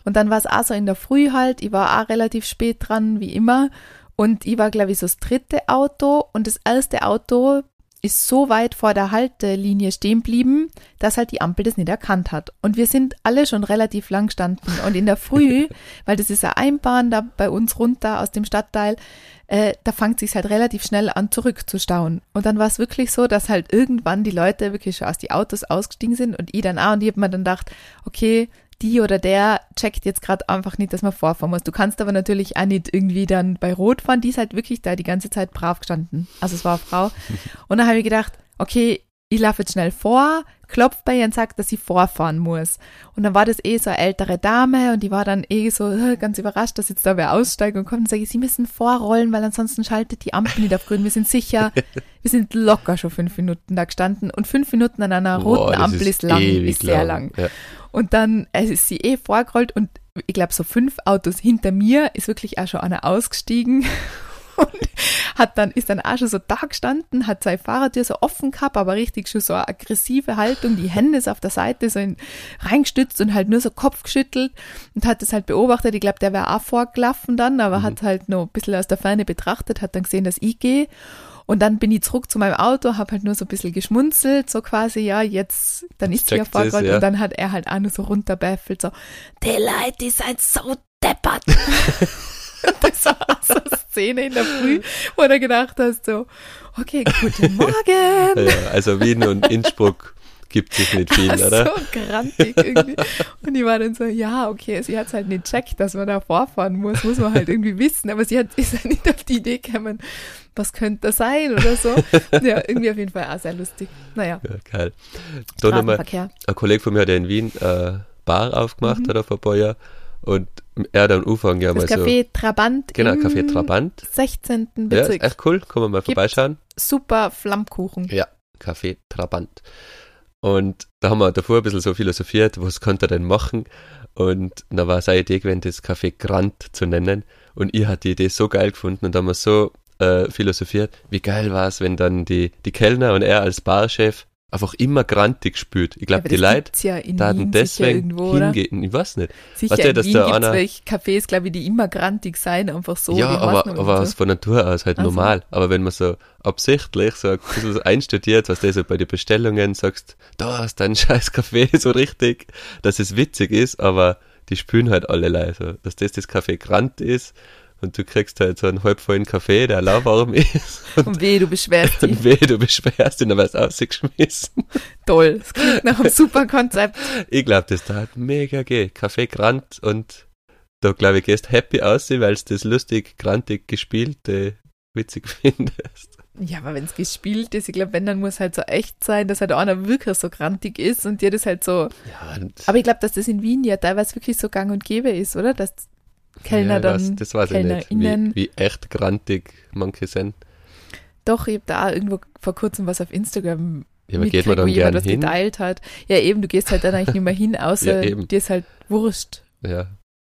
Und dann war es auch so in der Früh halt, ich war auch relativ spät dran, wie immer. Und ich war, glaube ich, so das dritte Auto und das erste Auto ist so weit vor der Haltelinie stehen geblieben, dass halt die Ampel das nicht erkannt hat. Und wir sind alle schon relativ lang gestanden. Und in der Früh, weil das ist eine Einbahn da bei uns runter aus dem Stadtteil, äh, da fängt sich halt relativ schnell an zurückzustauen. Und dann war es wirklich so, dass halt irgendwann die Leute wirklich schon aus die Autos ausgestiegen sind und ich dann auch. Und ich habe mir dann gedacht, okay, die oder der checkt jetzt gerade einfach nicht, dass man vorfahren muss. Du kannst aber natürlich auch nicht irgendwie dann bei Rot fahren. Die ist halt wirklich da die ganze Zeit brav gestanden. Also es war eine Frau. Und dann habe ich gedacht, okay, ich laufe jetzt schnell vor, klopft bei ihr und sagt, dass sie vorfahren muss. Und dann war das eh so eine ältere Dame und die war dann eh so äh, ganz überrascht, dass jetzt da wer aussteigt und kommt und sage sie müssen vorrollen, weil ansonsten schaltet die Ampel nicht auf grün. Wir sind sicher, wir sind locker schon fünf Minuten da gestanden und fünf Minuten an einer roten Boah, Ampel ist, lang, ist sehr lang. Ja. Und dann ist sie eh vorgerollt und ich glaube, so fünf Autos hinter mir ist wirklich auch schon einer ausgestiegen und hat dann, ist dann auch schon so da gestanden, hat seine Fahrradtür so offen gehabt, aber richtig schon so eine aggressive Haltung, die Hände so auf der Seite so in, reingestützt und halt nur so Kopf geschüttelt und hat das halt beobachtet. Ich glaube, der wäre auch vorgelaufen dann, aber hat halt noch ein bisschen aus der Ferne betrachtet, hat dann gesehen, dass ich gehe. Und dann bin ich zurück zu meinem Auto, habe halt nur so ein bisschen geschmunzelt, so quasi, ja, jetzt, dann ist sie ja vorgerollt ja. und dann hat er halt auch nur so runterbäffelt, so, die Leute, die sind so deppert. Das war so eine Szene in der Früh, wo du gedacht hast, so, okay, guten Morgen. Ja, also Wien und Innsbruck gibt sich nicht viel, oder? So grantig irgendwie. Und ich war dann so, ja, okay, sie hat es halt nicht checkt, dass man da vorfahren muss, muss man halt irgendwie wissen. Aber sie hat, ist ja nicht auf die Idee gekommen, was könnte das sein oder so. Ja, irgendwie auf jeden Fall auch sehr lustig. Naja, Ja, geil. Da nochmal, ein Kollege von mir hat ja in Wien äh, Bar aufgemacht, Mhm. oder vor ein paar Jahren. Und er hat am Anfang ja Das mal so. Café Trabant Genau, Café Trabant. 16. Ja, ist Bezirk. echt cool. Kann man mal vorbeischauen. Super Flammkuchen. Ja, Café Trabant. Und da haben wir davor ein bisschen so philosophiert, was könnte er denn machen? Und da war seine Idee gewesen, das Café Grant zu nennen. Und ich hatte die Idee so geil gefunden und da haben wir so äh, philosophiert, wie geil war es, wenn dann die, die Kellner und er als Barchef einfach immer grantig spült. Ich glaube, aber die Leute ja in da hatten deswegen irgendwo, hingehen. Ich weiß nicht. Sicher, Weißt du, in dass Wien da gibt's einer- welche Cafés, glaube ich, die immer grantig sein, einfach so. ja, aber, aber aus von Natur aus halt Ach so. normal. Aber wenn man so absichtlich so ein bisschen einstudiert, was du so bei den Bestellungen sagst, da ist dein scheiß Kaffee so richtig, dass es witzig ist, aber die spülen halt alle leise. Dass das das Kaffee Grant ist und du kriegst halt so einen halbvollen Kaffee, der lauwarm ist Und weh, du beschwerst dich. und weh, du beschwerst ihn, dann wirst du ausgeschmissen. Toll. Das klingt nach einem super Konzept. Ich glaube, das da hat mega geht. Kaffee Grant und da glaube ich, gehst happy aussehen, weil du das lustig, grantig gespielte witzig findest. Ja, aber wenn es gespielt ist, ich glaube, wenn, dann muss halt so echt sein, dass halt einer wirklich so grantig ist und dir das halt so. Ja, und Aber ich glaube, dass das in Wien ja teilweise wirklich so gang und gäbe ist, oder? Dass Kellner ja, dann. weiß, das weiß ich nicht, wie, wie echt grantig manche sind. Doch, ich habe da irgendwo vor kurzem was auf Instagram Ja, aber geht man mitgekriegt, wo dann jemand das hin? geteilt hat. Ja, eben, du gehst halt dann eigentlich nicht mehr hin, außer Ja, dir ist halt wurscht. Ja.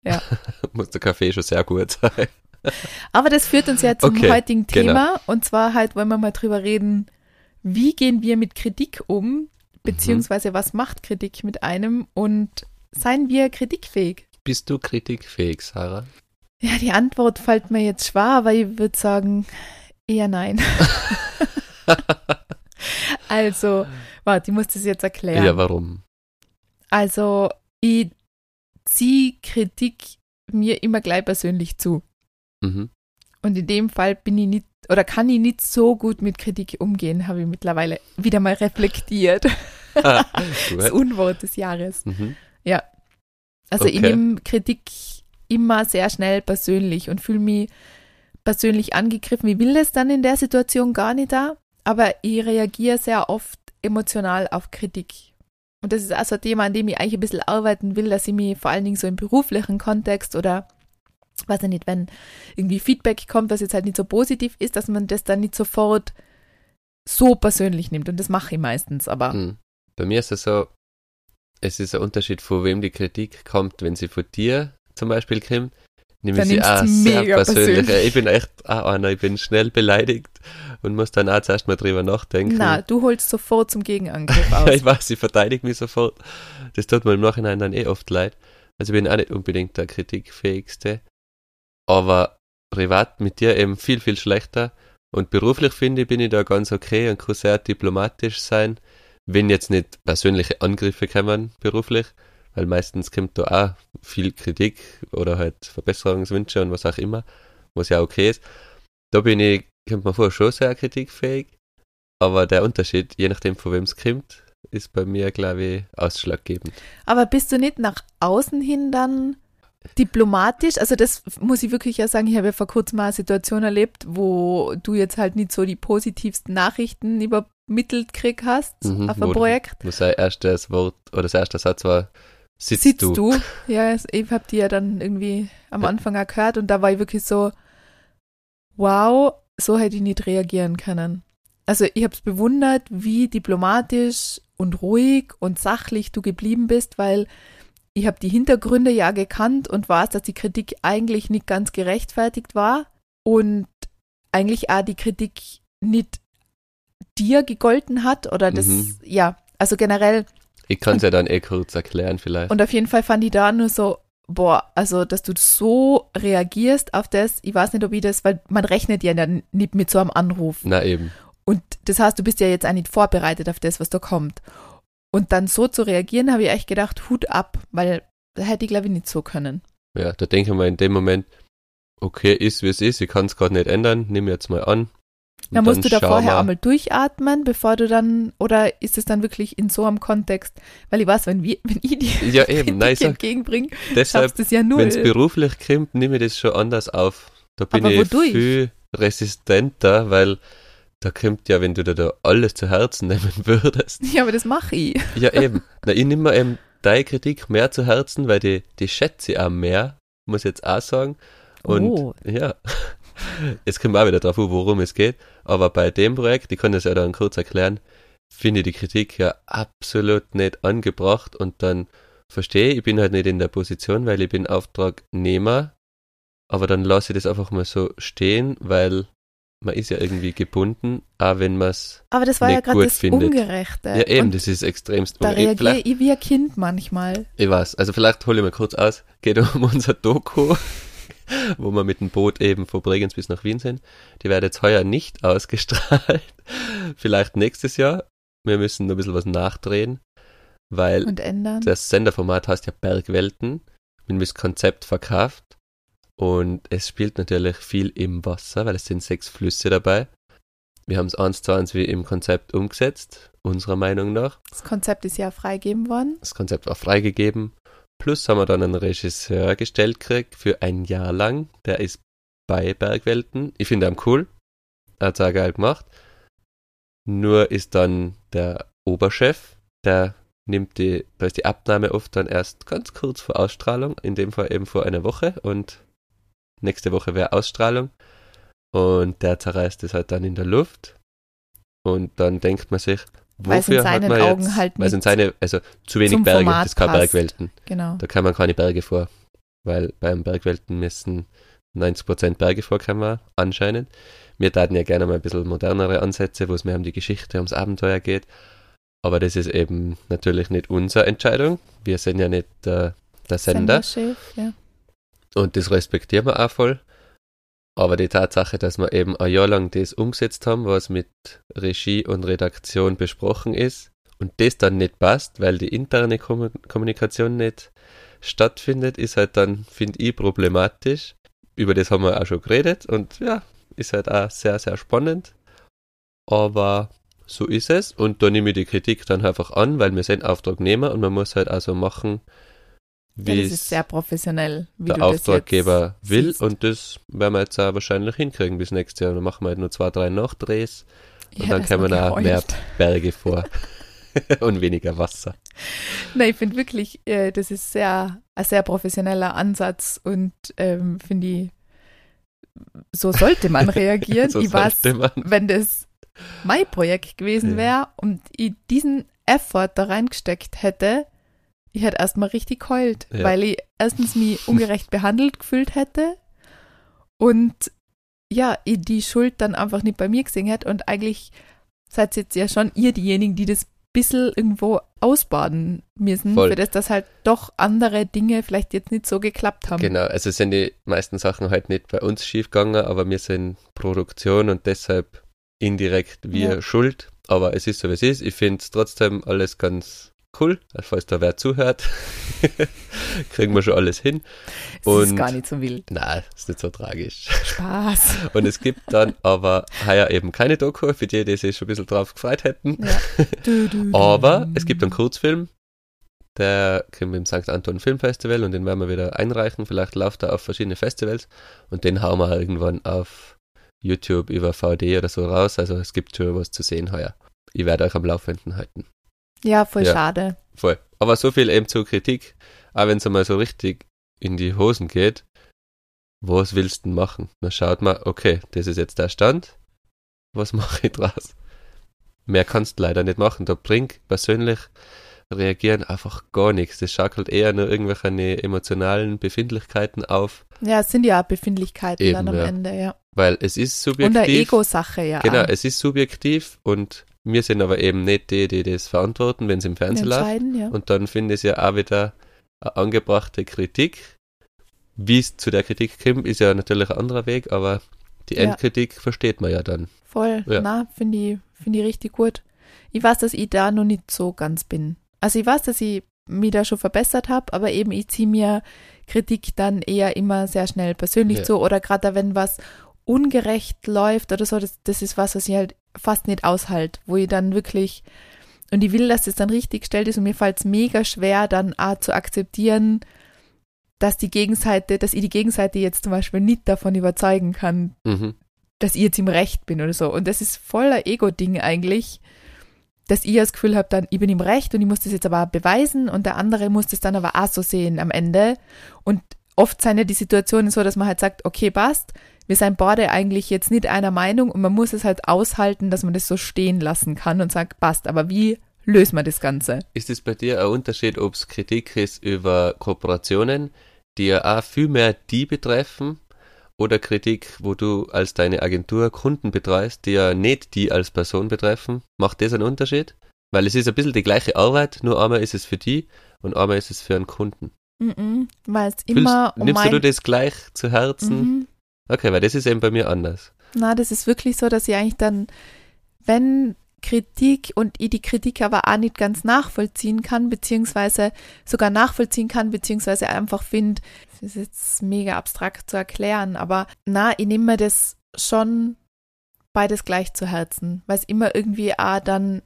Ja. Muss der Kaffee schon sehr gut sein. Aber das führt uns ja zum Okay, heutigen genau. Thema. Und zwar halt wollen wir mal drüber reden, wie gehen wir mit Kritik um, beziehungsweise was macht Kritik mit einem und seien wir kritikfähig? Bist du kritikfähig, Sarah? Ja, die Antwort fällt mir jetzt schwer, aber ich würde sagen, eher nein. also, warte, ich muss das jetzt erklären. Ja, warum? Also, ich ziehe Kritik mir immer gleich persönlich zu. Mhm. Und in dem Fall bin ich nicht oder kann ich nicht so gut mit Kritik umgehen, habe ich mittlerweile wieder mal reflektiert. Das. Unwort des Jahres. Mhm. Also ich Okay. nehme Kritik immer sehr schnell persönlich und fühle mich persönlich angegriffen. Ich will das dann in der Situation gar nicht da, aber ich reagiere sehr oft emotional auf Kritik. Und das ist also ein Thema, an dem ich eigentlich ein bisschen arbeiten will, dass ich mich vor allen Dingen so im beruflichen Kontext oder weiß ich nicht, wenn irgendwie Feedback kommt, was jetzt halt nicht so positiv ist, dass man das dann nicht sofort so persönlich nimmt. Und das mache ich meistens, aber Mhm. Bei mir ist es so, es ist ein Unterschied, von wem die Kritik kommt. Wenn sie von dir zum Beispiel kommt, nehme ich Dann sie nimmst auch sehr persönlich. persönlich. Ich bin echt auch einer, ich bin schnell beleidigt und muss dann auch zuerst mal drüber nachdenken. Na, du holst sofort zum Gegenangriff aus. ich weiß, ich verteidige mich sofort. Das tut mir im Nachhinein dann eh oft leid. Also ich bin auch nicht unbedingt der kritikfähigste. Aber privat mit dir eben viel, viel schlechter. Und beruflich finde ich, bin ich da ganz okay und kann sehr diplomatisch sein, wenn jetzt nicht persönliche Angriffe kommen beruflich, weil meistens kommt da auch viel Kritik oder halt Verbesserungswünsche und was auch immer, was ja okay ist. Da bin ich, kommt man vor, schon sehr kritikfähig. Aber der Unterschied, je nachdem von wem es kommt, ist bei mir, glaube ich, ausschlaggebend. Aber bist du nicht nach außen hin dann diplomatisch? Also das muss ich wirklich ja sagen, ich habe ja vor kurzem mal eine Situation erlebt, wo du jetzt halt nicht so die positivsten Nachrichten übermittelt krieg hast Mhm, auf ein Projekt. Wo sein erstes Wort oder das erste Satz war, sitzt, Sitzt du. du? Ja, ich habe die ja dann irgendwie am. Anfang auch gehört und da war ich wirklich so, wow, so hätte ich nicht reagieren können. Also ich habe es bewundert, wie diplomatisch und ruhig und sachlich du geblieben bist, weil ich habe die Hintergründe ja gekannt und weiß, dass die Kritik eigentlich nicht ganz gerechtfertigt war und eigentlich auch die Kritik nicht dir gegolten hat oder das, Mhm. ja, also generell Ich kann es ja dann eh kurz erklären vielleicht. und auf jeden Fall fand ich da nur so, boah, also, dass du so reagierst auf das, ich weiß nicht, ob ich das, weil man rechnet ja dann nicht mit so einem Anruf. Na eben. Und das heißt, du bist ja jetzt auch nicht vorbereitet auf das, was da kommt. Und dann so zu reagieren, habe ich echt gedacht, Hut ab, weil da hätte ich, glaube ich, nicht so können. Ja, da denke ich mir in dem Moment, okay, ist wie es ist, ich kann es gerade nicht ändern, nimm jetzt mal an. Da musst du da vorher wir- einmal durchatmen, bevor du dann, oder ist es dann wirklich in so einem Kontext? Weil ich weiß, wenn, wir, wenn ich dir Ja, eben, nein, ich sag, entgegenbringe, deshalb, schaffst du es ja null. wenn es beruflich kommt, nehme ich das schon anders auf. Da bin Aber ich wodurch? viel resistenter, weil da kommt ja, wenn du dir da alles zu Herzen nehmen würdest. Ja, aber das mache ich. Ja, eben. Na, ich nehme mir eben deine Kritik mehr zu Herzen, weil die, die schätze ich auch mehr, muss ich jetzt auch sagen. Und Oh. ja, jetzt kommen wir auch wieder drauf, worum es geht. Aber bei dem Projekt, ich kann das ja dann kurz erklären, finde ich die Kritik ja absolut nicht angebracht und dann verstehe ich, ich bin halt nicht in der Position, weil ich bin Auftragnehmer, aber dann lasse ich das einfach mal so stehen, weil man ist ja irgendwie gebunden, auch wenn man es, Aber das war ja gerade gut das findet. Ungerechte. ja eben, Und das ist extremst da ungerecht. reagiere Vielleicht- ich wie ein Kind manchmal. Ich weiß. Also vielleicht hole ich mal kurz aus. Geht um unser Doku, wo wir mit dem Boot eben von Bregenz bis nach Wien sind. Die werden jetzt heuer nicht ausgestrahlt. vielleicht nächstes Jahr. Wir müssen noch ein bisschen was nachdrehen, weil Und ändern. das Senderformat heißt ja Bergwelten. Wir haben das Konzept verkauft und es spielt natürlich viel im Wasser, weil es sind sechs Flüsse dabei. Wir haben es eins zu eins wie im Konzept umgesetzt, unserer Meinung nach. Das Konzept ist ja freigegeben worden. Das Konzept war freigegeben. Plus haben wir dann einen Regisseur gestellt gekriegt für ein Jahr lang. Der ist bei Bergwelten. Ich finde ihn cool. Er hat es auch geil gemacht. Nur ist dann der Oberchef, der nimmt die, da ist die Abnahme oft dann erst ganz kurz vor Ausstrahlung, in dem Fall eben vor einer Woche und nächste Woche wäre Ausstrahlung und der zerreißt es halt dann in der Luft und dann denkt man sich, wofür hat man Augen jetzt, halt weil nicht seine, also zu wenig Berge, Format das kein passt. Bergwelten. Genau. Da kann man keine Berge vor, weil beim Bergwelten müssen 90% Berge vorkommen, anscheinend. Wir taten ja gerne mal ein bisschen modernere Ansätze, wo es mehr um die Geschichte, ums Abenteuer geht. Aber das ist eben natürlich nicht unsere Entscheidung. Wir sind ja nicht äh, der Sender Senderchef, ja. Und das respektieren wir auch voll. Aber die Tatsache, dass wir eben ein Jahr lang das umgesetzt haben, was mit Regie und Redaktion besprochen ist, und das dann nicht passt, weil die interne Kommu- Kommunikation nicht stattfindet, ist halt dann, finde ich, problematisch. Über das haben wir auch schon geredet und ja, ist halt auch sehr, sehr spannend. Aber so ist es und da nehme ich die Kritik dann einfach an, weil wir sind Auftragnehmer und man muss halt also machen, ja. wie Das es ist sehr professionell, wie der das Auftraggeber will siehst. und das werden wir jetzt auch wahrscheinlich hinkriegen bis nächstes Jahr. Dann machen wir halt nur zwei, drei Nachdrehs und dann das kommen auch mehr. Berge vor und weniger Wasser. Nein, ich finde wirklich, äh, das ist sehr, ein sehr professioneller Ansatz und ähm, finde ich, so sollte man reagieren. So ich weiß, man. wenn das mein Projekt gewesen Ja. wäre und ich diesen Effort da reingesteckt hätte, ich hätte erstmal richtig geheult, Ja. weil ich erstens mich ungerecht behandelt gefühlt hätte und ja, ich die Schuld dann einfach nicht bei mir gesehen hätte und eigentlich seid jetzt ja schon ihr diejenigen, die das bisschen irgendwo ausbaden müssen, Voll. für das, dass halt doch andere Dinge vielleicht jetzt nicht so geklappt haben. Genau, also sind die meisten Sachen halt nicht bei uns schiefgegangen, aber wir sind Produktion und deshalb indirekt wir Ja. schuld. Aber es ist so, wie es ist. Ich finde es trotzdem alles ganz cool. Also falls da wer zuhört, kriegen wir schon alles hin. Es ist und- gar nicht so wild. Na, ist nicht so tragisch. Spaß. Und es gibt dann aber heuer eben keine Doku, für die, die sich schon ein bisschen drauf gefreut hätten. Ja. Du, du, du. Aber es gibt einen Kurzfilm, der kommt im St. Anton Filmfestival und den werden wir wieder einreichen. Vielleicht läuft er auf verschiedene Festivals und den hauen wir irgendwann auf YouTube über VD oder so raus. Also es gibt schon was zu sehen heuer. Ich werde euch am Laufenden halten. Ja, voll Ja. schade. Voll. Aber so viel eben zur Kritik. Auch wenn es einmal so richtig in die Hosen geht, was willst du denn machen? Dann schaut man, okay, das ist jetzt der Stand. Was mache ich draus? Mehr kannst du leider nicht machen. Da bringt persönlich reagieren einfach gar nichts. Das schaukelt eher nur irgendwelche emotionalen Befindlichkeiten auf, Ja, es sind ja auch Befindlichkeiten Eben, dann am ja. Ende, ja. weil es ist Und eine subjektiv. Ego-Sache, ja. Genau, es ist subjektiv und wir sind aber eben nicht die, die das verantworten, wenn es im Fernsehen läuft. ja. Und dann finde ich es ja auch wieder eine angebrachte Kritik. Wie es zu der Kritik kommt, ist ja natürlich ein anderer Weg, aber die Ja. Endkritik versteht man ja dann. Voll, Ja. na, finde ich, finde ich richtig gut. Ich weiß, dass ich da noch nicht so ganz bin. Also ich weiß, dass ich mich da schon verbessert habe, aber eben ich ziehe mir Kritik dann eher immer sehr schnell persönlich Ja. zu oder gerade wenn was ungerecht läuft oder so, das, das ist was, was ich halt fast nicht aushalte, wo ich dann wirklich und ich will, dass das dann richtig gestellt ist und mir fällt es mega schwer, dann auch zu akzeptieren, dass die Gegenseite, dass ich die Gegenseite jetzt zum Beispiel nicht davon überzeugen kann, Mhm. dass ich jetzt im Recht bin oder so. Und das ist voller Ego-Ding eigentlich, dass ich das Gefühl habe, dann, ich bin im Recht und ich muss das jetzt aber auch beweisen und der andere muss das dann aber auch so sehen am Ende. Und oft sind ja die Situationen so, dass man halt sagt, okay, passt, wir sind beide eigentlich jetzt nicht einer Meinung und man muss es halt aushalten, dass man das so stehen lassen kann und sagt, passt, aber wie lösen wir das Ganze? Ist es bei dir ein Unterschied, ob es Kritik ist über Kooperationen, die ja auch viel mehr die betreffen, oder Kritik, wo du als deine Agentur Kunden betreust, die ja nicht die als Person betreffen? Macht das einen Unterschied? Weil es ist ein bisschen die gleiche Arbeit, nur einmal ist es für die und einmal ist es für einen Kunden. Mhm, weil es Fühlst- immer um nimmst mein... du das gleich zu Herzen? Mhm. Okay, weil das ist eben bei mir anders. Na, das ist wirklich so, dass ich eigentlich dann, wenn Kritik und ich die Kritik aber auch nicht ganz nachvollziehen kann, beziehungsweise sogar nachvollziehen kann, beziehungsweise einfach finde, das ist jetzt mega abstrakt zu erklären, aber na, ich nehme mir das schon beides gleich zu Herzen, weil es immer irgendwie auch dann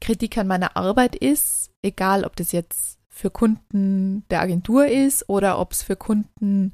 Kritik an meiner Arbeit ist, egal ob das jetzt für Kunden der Agentur ist oder ob es für Kunden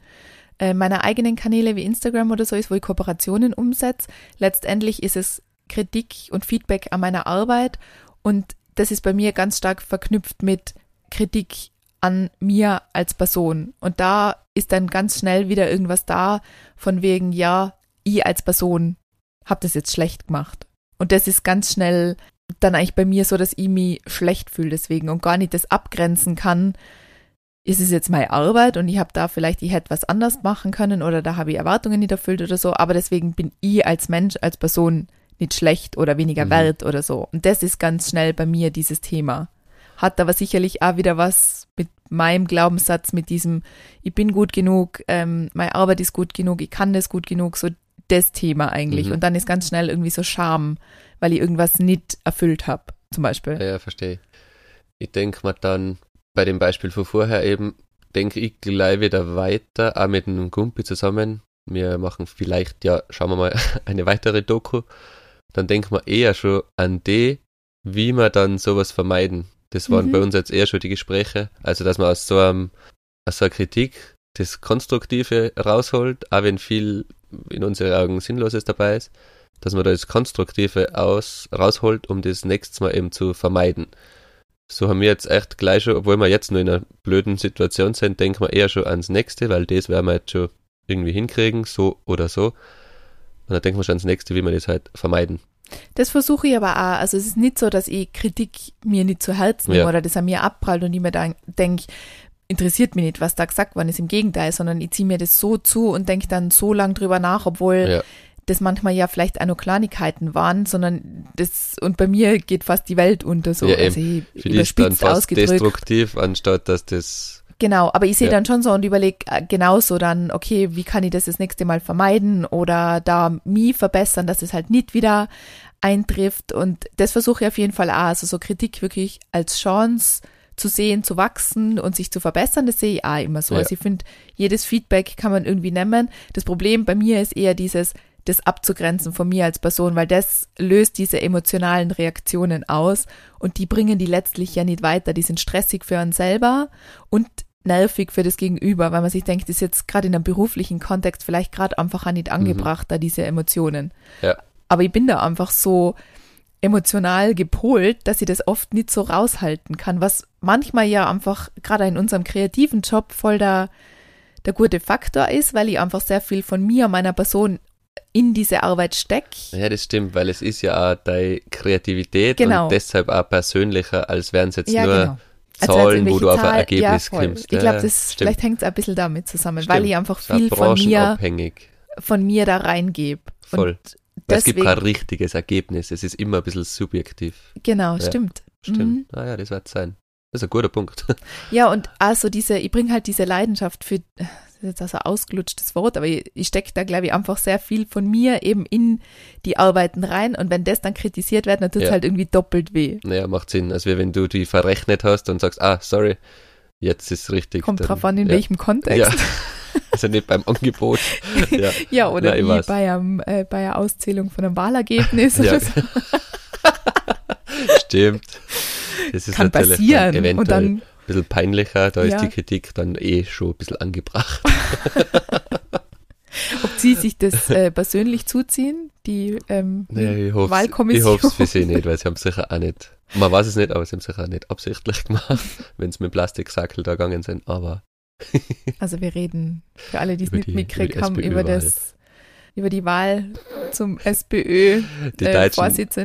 meiner eigenen Kanäle wie Instagram oder so ist, wo ich Kooperationen umsetze. Letztendlich ist es Kritik und Feedback an meiner Arbeit und das ist bei mir ganz stark verknüpft mit Kritik an mir als Person. Und da ist dann ganz schnell wieder irgendwas da von wegen, ja, ich als Person habe das jetzt schlecht gemacht. Und das ist ganz schnell dann eigentlich bei mir so, dass ich mich schlecht fühle deswegen und gar nicht das abgrenzen kann, ist es jetzt meine Arbeit und ich habe da vielleicht, ich hätte was anders machen können oder da habe ich Erwartungen nicht erfüllt oder so, aber deswegen bin ich als Mensch, als Person nicht schlecht oder weniger Mhm. wert oder so. Und das ist ganz schnell bei mir dieses Thema. Hat aber sicherlich auch wieder was mit meinem Glaubenssatz, mit diesem, ich bin gut genug, ähm, meine Arbeit ist gut genug, ich kann das gut genug, so das Thema eigentlich. Mhm. Und dann ist ganz schnell irgendwie so Scham, weil ich irgendwas nicht erfüllt habe, zum Beispiel. Ja, ja verstehe. Ich denke mal dann, bei dem Beispiel von vorher eben, denke ich gleich wieder weiter, auch mit einem Gumpi zusammen. Wir machen vielleicht, ja, schauen wir mal, eine weitere Doku. Dann denken wir eher schon an die, wie wir dann sowas vermeiden. Das waren Mhm. bei uns jetzt eher schon die Gespräche. Also, dass man aus so, einem, aus so einer Kritik das Konstruktive rausholt, auch wenn viel in unseren Augen Sinnloses dabei ist, dass man da das Konstruktive aus, rausholt, um das nächstes Mal eben zu vermeiden. So haben wir jetzt echt gleich schon, obwohl wir jetzt nur in einer blöden Situation sind, denken wir eher schon ans nächste, weil das werden wir jetzt schon irgendwie hinkriegen, so oder so. Und dann denken wir schon ans nächste, wie wir das halt vermeiden. Das versuche ich aber auch. Also es ist nicht so, dass ich Kritik mir nicht zu Herzen nehme Ja. oder das an mir abprallt und ich mir dann denke, interessiert mich nicht, was da gesagt worden ist. Im Gegenteil, sondern ich ziehe mir das so zu und denke dann so lang drüber nach, obwohl Ja. Das manchmal ja vielleicht auch nur Kleinigkeiten waren, sondern das, und bei mir geht fast die Welt unter so. Ja, also ich, Für die ist dann fast ausgedrückt. destruktiv, anstatt dass das Genau, aber ich sehe Ja. dann schon so und überlege äh, genauso dann, okay, wie kann ich das das nächste Mal vermeiden oder da mich verbessern, dass es halt nicht wieder eintrifft und das versuche ich auf jeden Fall auch, also so Kritik wirklich als Chance zu sehen, zu wachsen und sich zu verbessern, das sehe ich auch immer so. Ja. Also ich finde, jedes Feedback kann man irgendwie nehmen. Das Problem bei mir ist eher dieses, das abzugrenzen von mir als Person, weil das löst diese emotionalen Reaktionen aus und die bringen die letztlich ja nicht weiter. Die sind stressig für einen selber und nervig für das Gegenüber, weil man sich denkt, das ist jetzt gerade in einem beruflichen Kontext vielleicht gerade einfach auch nicht angebracht, da diese Emotionen. Ja. Aber ich bin da einfach so emotional gepolt, dass ich das oft nicht so raushalten kann, was manchmal ja einfach gerade in unserem kreativen Job voll der, der gute Faktor ist, weil ich einfach sehr viel von mir, meiner Person in diese Arbeit stecke. Ja, das stimmt, weil es ist ja auch deine Kreativität Genau. und deshalb auch persönlicher, als wären es jetzt Ja, nur genau. Zahlen, wo du auf ein Ergebnis ja, kommst. Ich glaube, ja, das stimmt. vielleicht hängt es ein bisschen damit zusammen, Stimmt. weil ich einfach viel von mir, von mir da reingebe. Voll. Es gibt kein richtiges Ergebnis, es ist immer ein bisschen subjektiv. Genau, Ja, stimmt. Stimmt. Mhm. Ah ja, das wird sein. Das ist ein guter Punkt. Ja, und also diese, ich bringe halt diese Leidenschaft für, das ist jetzt also ein ausgelutschtes Wort, aber ich, ich stecke da, glaube ich, einfach sehr viel von mir eben in die Arbeiten rein. Und wenn das dann kritisiert wird, dann tut es Ja. halt irgendwie doppelt weh. naja, macht Sinn. Also wenn du die verrechnet hast und sagst, ah, sorry, jetzt ist richtig. Kommt dann- drauf an, in ja. welchem Kontext. Ja. Also nicht beim Angebot. ja. Ja, oder ich wie bei, einem, äh, bei einer Auszählung von einem Wahlergebnis Ja. oder so. Stimmt. Das ist Kann passieren. dann Und dann, bisschen peinlicher, da Ja. ist die Kritik dann eh schon ein bisschen angebracht. ob sie sich das äh, persönlich zuziehen, die ähm, Nee, ich hoffe ich Wahlkommission. hoff's für sie nicht, weil sie haben sicher auch nicht, man weiß es nicht, aber sie haben sicher auch nicht absichtlich gemacht, wenn sie mit Plastiksackel da gegangen sind, aber Also wir reden, für alle, die es nicht mitgekriegt die haben, über das, über die Wahl zum SPÖ die, äh,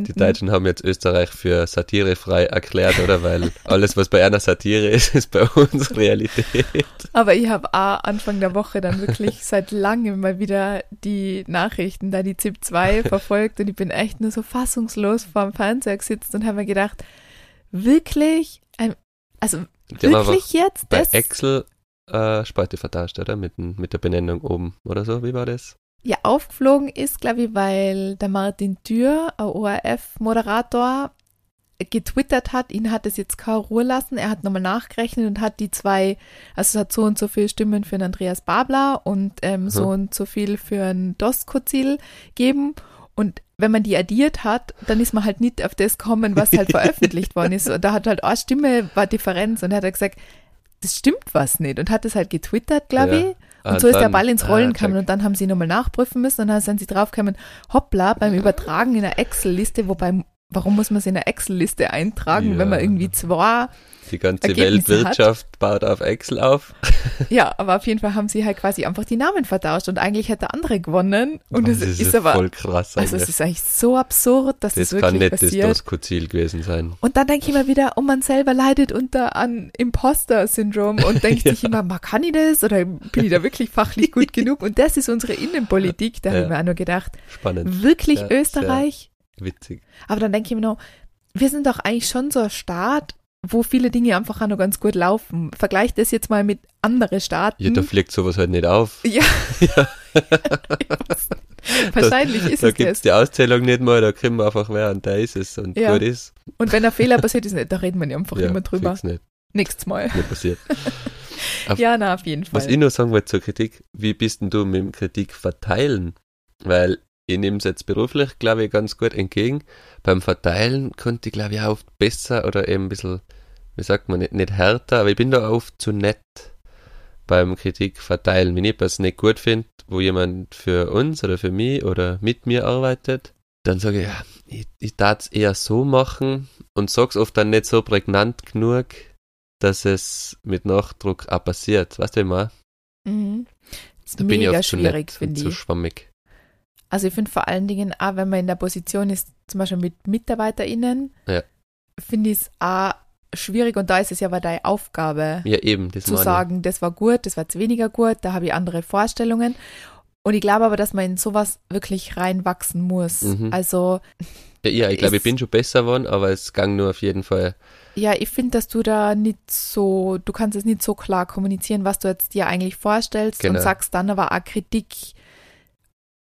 die Deutschen haben jetzt Österreich für satirefrei erklärt, oder? Weil alles, was bei einer Satire ist, ist bei uns Realität. Aber ich habe auch Anfang der Woche dann wirklich seit langem mal wieder die Nachrichten, da die ZIP 2 verfolgt und ich bin echt nur so fassungslos vor dem Fernseher gesetzt und habe mir gedacht, wirklich, also Die wirklich jetzt bei das? Excel äh, Spalte vertauscht, oder? Mit, mit der Benennung oben, oder so, wie war das? Ja, aufgeflogen ist, glaube ich, weil der Martin Dürr, ein ORF-Moderator, getwittert hat, ihn hat es jetzt keine Ruhe lassen. Er hat nochmal nachgerechnet und hat die zwei, also es hat so und so viele Stimmen für den Andreas Babler und ähm, so Mhm. und so viel für einen Doskozil geben. Und wenn man die addiert hat, dann ist man halt nicht auf das gekommen, was halt veröffentlicht worden ist. Und da hat halt eine Stimme, war Differenz und er hat halt gesagt, das stimmt was nicht und hat es halt getwittert, glaube Ja. ich. Ah, Und so ist der dann- Ball ins Rollen ah, gekommen check. und dann haben sie nochmal nachprüfen müssen und dann sind sie draufgekommen, hoppla, beim Übertragen in einer Excel-Liste, wobei, warum muss man es in einer Excel-Liste eintragen, Ja. wenn man irgendwie zwei, Die ganze Ergebnisse Weltwirtschaft baut auf Excel auf. ja, aber auf jeden Fall haben sie halt quasi einfach die Namen vertauscht und eigentlich hätte der andere gewonnen und das es ist, ist, ja aber, voll krass also es ist eigentlich so absurd, dass das, das kann wirklich nicht passiert. das Doskozil gewesen sein. Und dann denke ich immer wieder, oh, man selber leidet unter an Imposter-Syndrom und denkt sich immer, ma, kann ich das oder bin ich da wirklich fachlich gut genug? Und das ist unsere Innenpolitik. Da Ja. habe ich mir auch nur gedacht, Spannend, wirklich Ja. Österreich? Witzig. Aber dann denke ich mir noch, wir sind doch eigentlich schon so ein Staat, wo viele Dinge einfach auch noch ganz gut laufen. Vergleich das jetzt mal mit anderen Staaten. Ja, da fliegt sowas halt nicht auf. Ja. Wahrscheinlich ist da es gibt's das. die Auszählung nicht mal, da kriegen wir einfach wer und da ist es und Ja. gut ist. Und wenn ein Fehler passiert ist, da reden wir ja einfach ja, immer drüber. fix Nicht, Nächstes Mal. nicht passiert. Auf- Ja, na, auf jeden Fall. Was ich noch sagen wollte zur Kritik, wie bist denn du mit dem Kritik verteilen? Weil ich nehme es jetzt beruflich, glaube ich, ganz gut entgegen. Beim Verteilen konnte ich, glaube ich, auch oft besser oder eben ein bisschen, wie sagt man, nicht, nicht härter, aber ich bin da oft zu nett beim Kritik verteilen. Wenn ich etwas nicht gut finde, wo jemand für uns oder für mich oder mit mir arbeitet, dann sage ich, ja, ich, ich darf es eher so machen und sag's oft dann nicht so prägnant genug, dass es mit Nachdruck auch passiert. Weißt du, meine? Mhm. Da bin ich oft zu nett und zu schwammig. Also ich finde vor allen Dingen auch, wenn man in der Position ist, zum Beispiel mit MitarbeiterInnen, Ja. finde ich es auch schwierig und da ist es ja aber deine Aufgabe, Ja, eben, das zu ich. sagen, das war gut, das war jetzt weniger gut, da habe ich andere Vorstellungen. Und ich glaube aber, dass man in sowas wirklich reinwachsen muss. Mhm. Also, Ja, ja ich glaube, ich bin schon besser geworden, aber es ging nur auf jeden Fall. ja, ich finde, dass du da nicht so, du kannst es nicht so klar kommunizieren, was du jetzt dir eigentlich vorstellst Genau. und sagst dann aber auch Kritik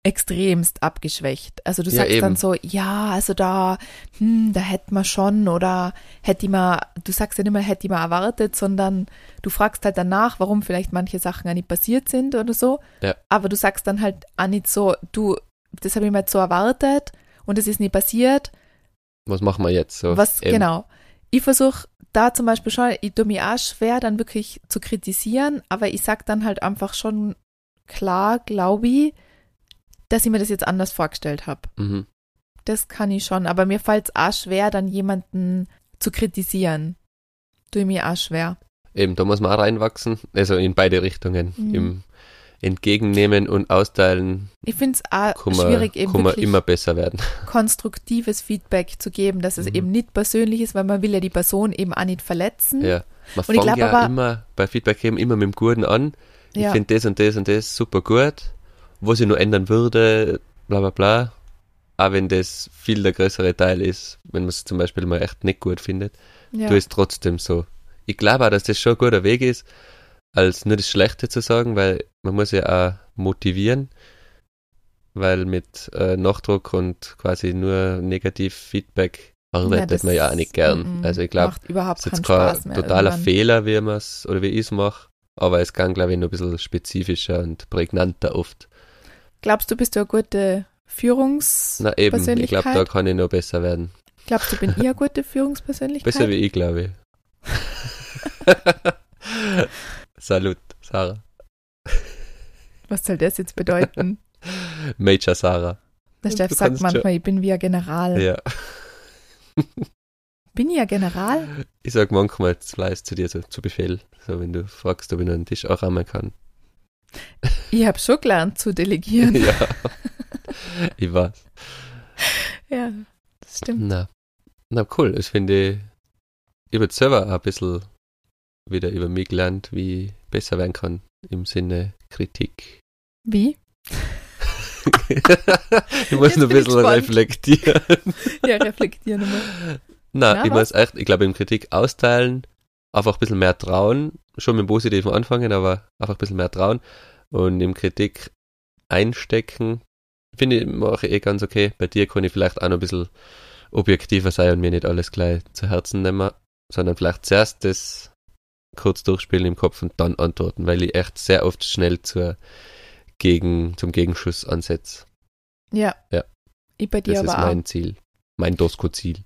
extremst abgeschwächt. Also du Ja, sagst dann eben. so, ja, also da, hm, da hätte man schon oder hätte ich mal, du sagst ja nicht mehr, hätte ich mal erwartet, sondern du fragst halt danach, warum vielleicht manche Sachen auch nicht passiert sind oder so. Ja. Aber du sagst dann halt auch nicht so, du, das habe ich mir jetzt so erwartet und es ist nie passiert. Was machen wir jetzt? So, Was, eben. genau. Ich versuche da zum Beispiel schon, ich tue mir auch schwer, dann wirklich zu kritisieren, aber ich sag dann halt einfach schon klar, glaube ich, dass ich mir das jetzt anders vorgestellt habe. Mhm. Das kann ich schon, aber mir fällt es auch schwer, dann jemanden zu kritisieren. Tue ich mir auch schwer. Eben, da muss man auch reinwachsen. Also in beide Richtungen. Mhm. Im Entgegennehmen und Austeilen Ich finde es auch kann man, schwierig, eben kann man immer besser werden. konstruktives Feedback zu geben, dass es Mhm. eben nicht persönlich ist, weil man will ja die Person eben auch nicht verletzen. Ja. Man Und ich fängt ja aber- immer bei Feedback geben immer mit dem Guten an. Ich Ja. finde das und das und das super gut. Was ich nur ändern würde, bla bla bla. Auch wenn das viel der größere Teil ist, wenn man es zum Beispiel mal echt nicht gut findet, ja. du ist trotzdem so. Ich glaube auch, dass das schon ein guter Weg ist, als nur das Schlechte zu sagen, weil man muss ja auch motivieren, weil mit äh, Nachdruck und quasi nur Negativ-Feedback arbeitet das- man ja auch nicht gern. mm, also ich glaube, das ist jetzt kein totaler irgendwann. Fehler, wie man es oder wie ich es mache, aber es kann, glaube ich, noch ein bisschen spezifischer und prägnanter oft. Glaubst du, bist du eine gute Führungs... Na eben, ich glaube, da kann ich noch besser werden. Glaubst du, bin ich eine gute Führungspersönlichkeit? Besser wie ich, glaube ich. Salut, Sarah. Was soll das jetzt bedeuten? Major Sarah. Der Du Chef sagt manchmal, ich bin wie ein General. Ja. Bin ich ein General? Ich sag manchmal Fleiß zu dir so zu Befehl. So, wenn du fragst, ob ich noch einen Tisch auch einmal kann. Ich habe schon gelernt zu delegieren. ja. Ich weiß. ja, das stimmt. Na. Na cool. Ich finde, ich habe selber ein bisschen wieder über mich gelernt, wie ich besser werden kann im Sinne Kritik. Wie? ich muss Jetzt noch ein bisschen reflektieren. Ja, reflektieren Na, ich was? muss echt, ich glaube, im Kritik austeilen, einfach ein bisschen mehr trauen, schon mit dem Positiven anfangen, aber einfach ein bisschen mehr trauen und im Kritik einstecken, finde ich, mache ich eh ganz okay. Bei dir kann ich vielleicht auch noch ein bisschen objektiver sein und mir nicht alles gleich zu Herzen nehmen, sondern vielleicht zuerst das kurz durchspielen im Kopf und dann antworten, weil ich echt sehr oft schnell zur Gegen, zum Gegenschuss ansetze. Ja. Ja. Ich bei dir Das ist aber auch. mein Ziel. Mein Dosko-Ziel.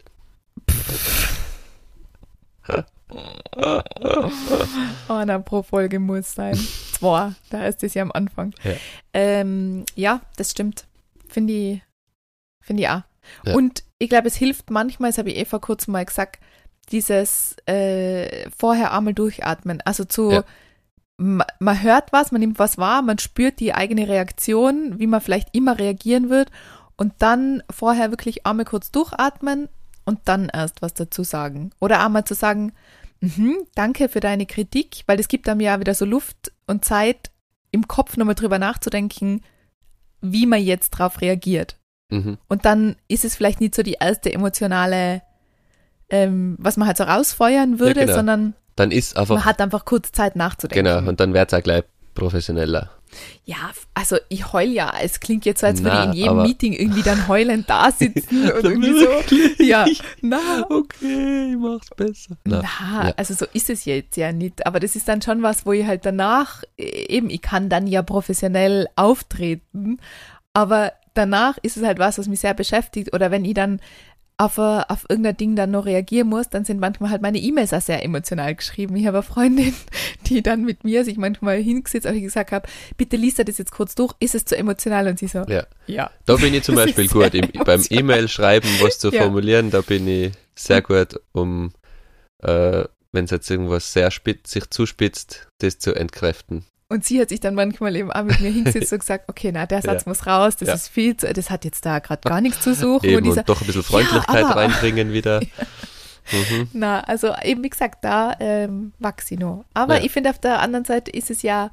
Einer pro Folge muss sein. Zwei, da ist es ja am Anfang. Ja. Ähm, ja, das stimmt. Finde ich, finde ich auch. Ja. Und ich glaube, es hilft manchmal, das habe ich eh vor kurzem mal gesagt, dieses äh, vorher einmal durchatmen. Also zu, Ja. ma- man hört was, man nimmt was wahr, man spürt die eigene Reaktion, wie man vielleicht immer reagieren wird und dann vorher wirklich einmal kurz durchatmen und dann erst was dazu sagen. Oder einmal zu sagen, mhm, danke für deine Kritik, weil es gibt einem ja wieder so Luft und Zeit, im Kopf nochmal drüber nachzudenken, wie man jetzt drauf reagiert. Mhm. Und dann ist es vielleicht nicht so die erste emotionale, ähm, was man halt so rausfeuern würde, genau. sondern Dann ist einfach man hat einfach kurz Zeit nachzudenken. Genau, und dann wird es auch gleich professioneller. Ja, also ich heul ja. Es klingt jetzt so, als würde Na, ich in jedem Meeting irgendwie dann heulend da sitzen und irgendwie so. Ja, na, Okay, ich mach's besser. Na, ja. also so ist es jetzt ja nicht. Aber das ist dann schon was, wo ich halt danach, äh, eben, ich kann dann ja professionell auftreten, aber danach ist es halt was, was mich sehr beschäftigt. Oder wenn ich dann auf, äh, auf irgendein Ding dann noch reagieren muss, dann sind manchmal halt meine E-Mails auch sehr emotional geschrieben. Ich habe eine Freundin, die dann mit mir sich manchmal hingesetzt und ich gesagt habe, bitte liest er das jetzt kurz durch, ist es zu emotional? Und sie so, ja. ja. Da bin ich zum Beispiel gut. Im, beim emotional. E-Mail schreiben, was zu Ja. formulieren, da bin ich sehr gut, um, äh, wenn es jetzt irgendwas sehr spitz, sich zuspitzt, das zu entkräften. Und sie hat sich dann manchmal eben auch mit mir hingesetzt und gesagt, okay, na, der Satz Ja. muss raus, das Ja. ist viel, zu, das hat jetzt da gerade gar nichts zu suchen. Eben, und und doch ein bisschen Freundlichkeit aber- reinbringen wieder. Mhm. na, also eben wie gesagt, da ähm, wachse ich noch. Aber Ja. ich finde, auf der anderen Seite ist es ja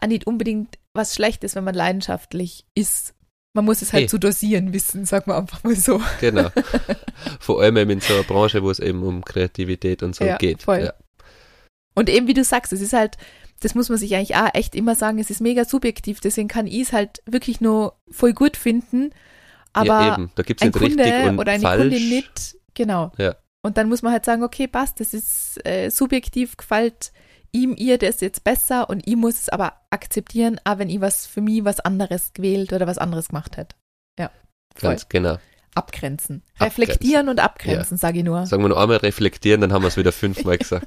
auch nicht unbedingt was Schlechtes, wenn man leidenschaftlich ist. Man muss es halt Hey. zu dosieren wissen, sagen wir einfach mal so. Genau. Vor allem eben in so einer Branche, wo es eben um Kreativität und so Ja, geht. voll. Ja. Und eben wie du sagst, es ist halt, das muss man sich eigentlich auch echt immer sagen, es ist mega subjektiv, deswegen kann ich es halt wirklich nur voll gut finden, aber ja, eben. Da gibt es ein Kunde richtig und oder eine falsch. Kundin nicht, genau. Ja. Und dann muss man halt sagen, okay, passt, das ist äh, subjektiv, gefällt ihm, ihr das jetzt besser und ich muss es aber akzeptieren, auch wenn ich was für mich was anderes gewählt oder was anderes gemacht hätte. Ja, voll. Ganz genau. Abgrenzen. Abgrenzen. Reflektieren und abgrenzen, sage ich nur. Sagen wir noch einmal reflektieren, dann haben wir es wieder fünfmal gesagt.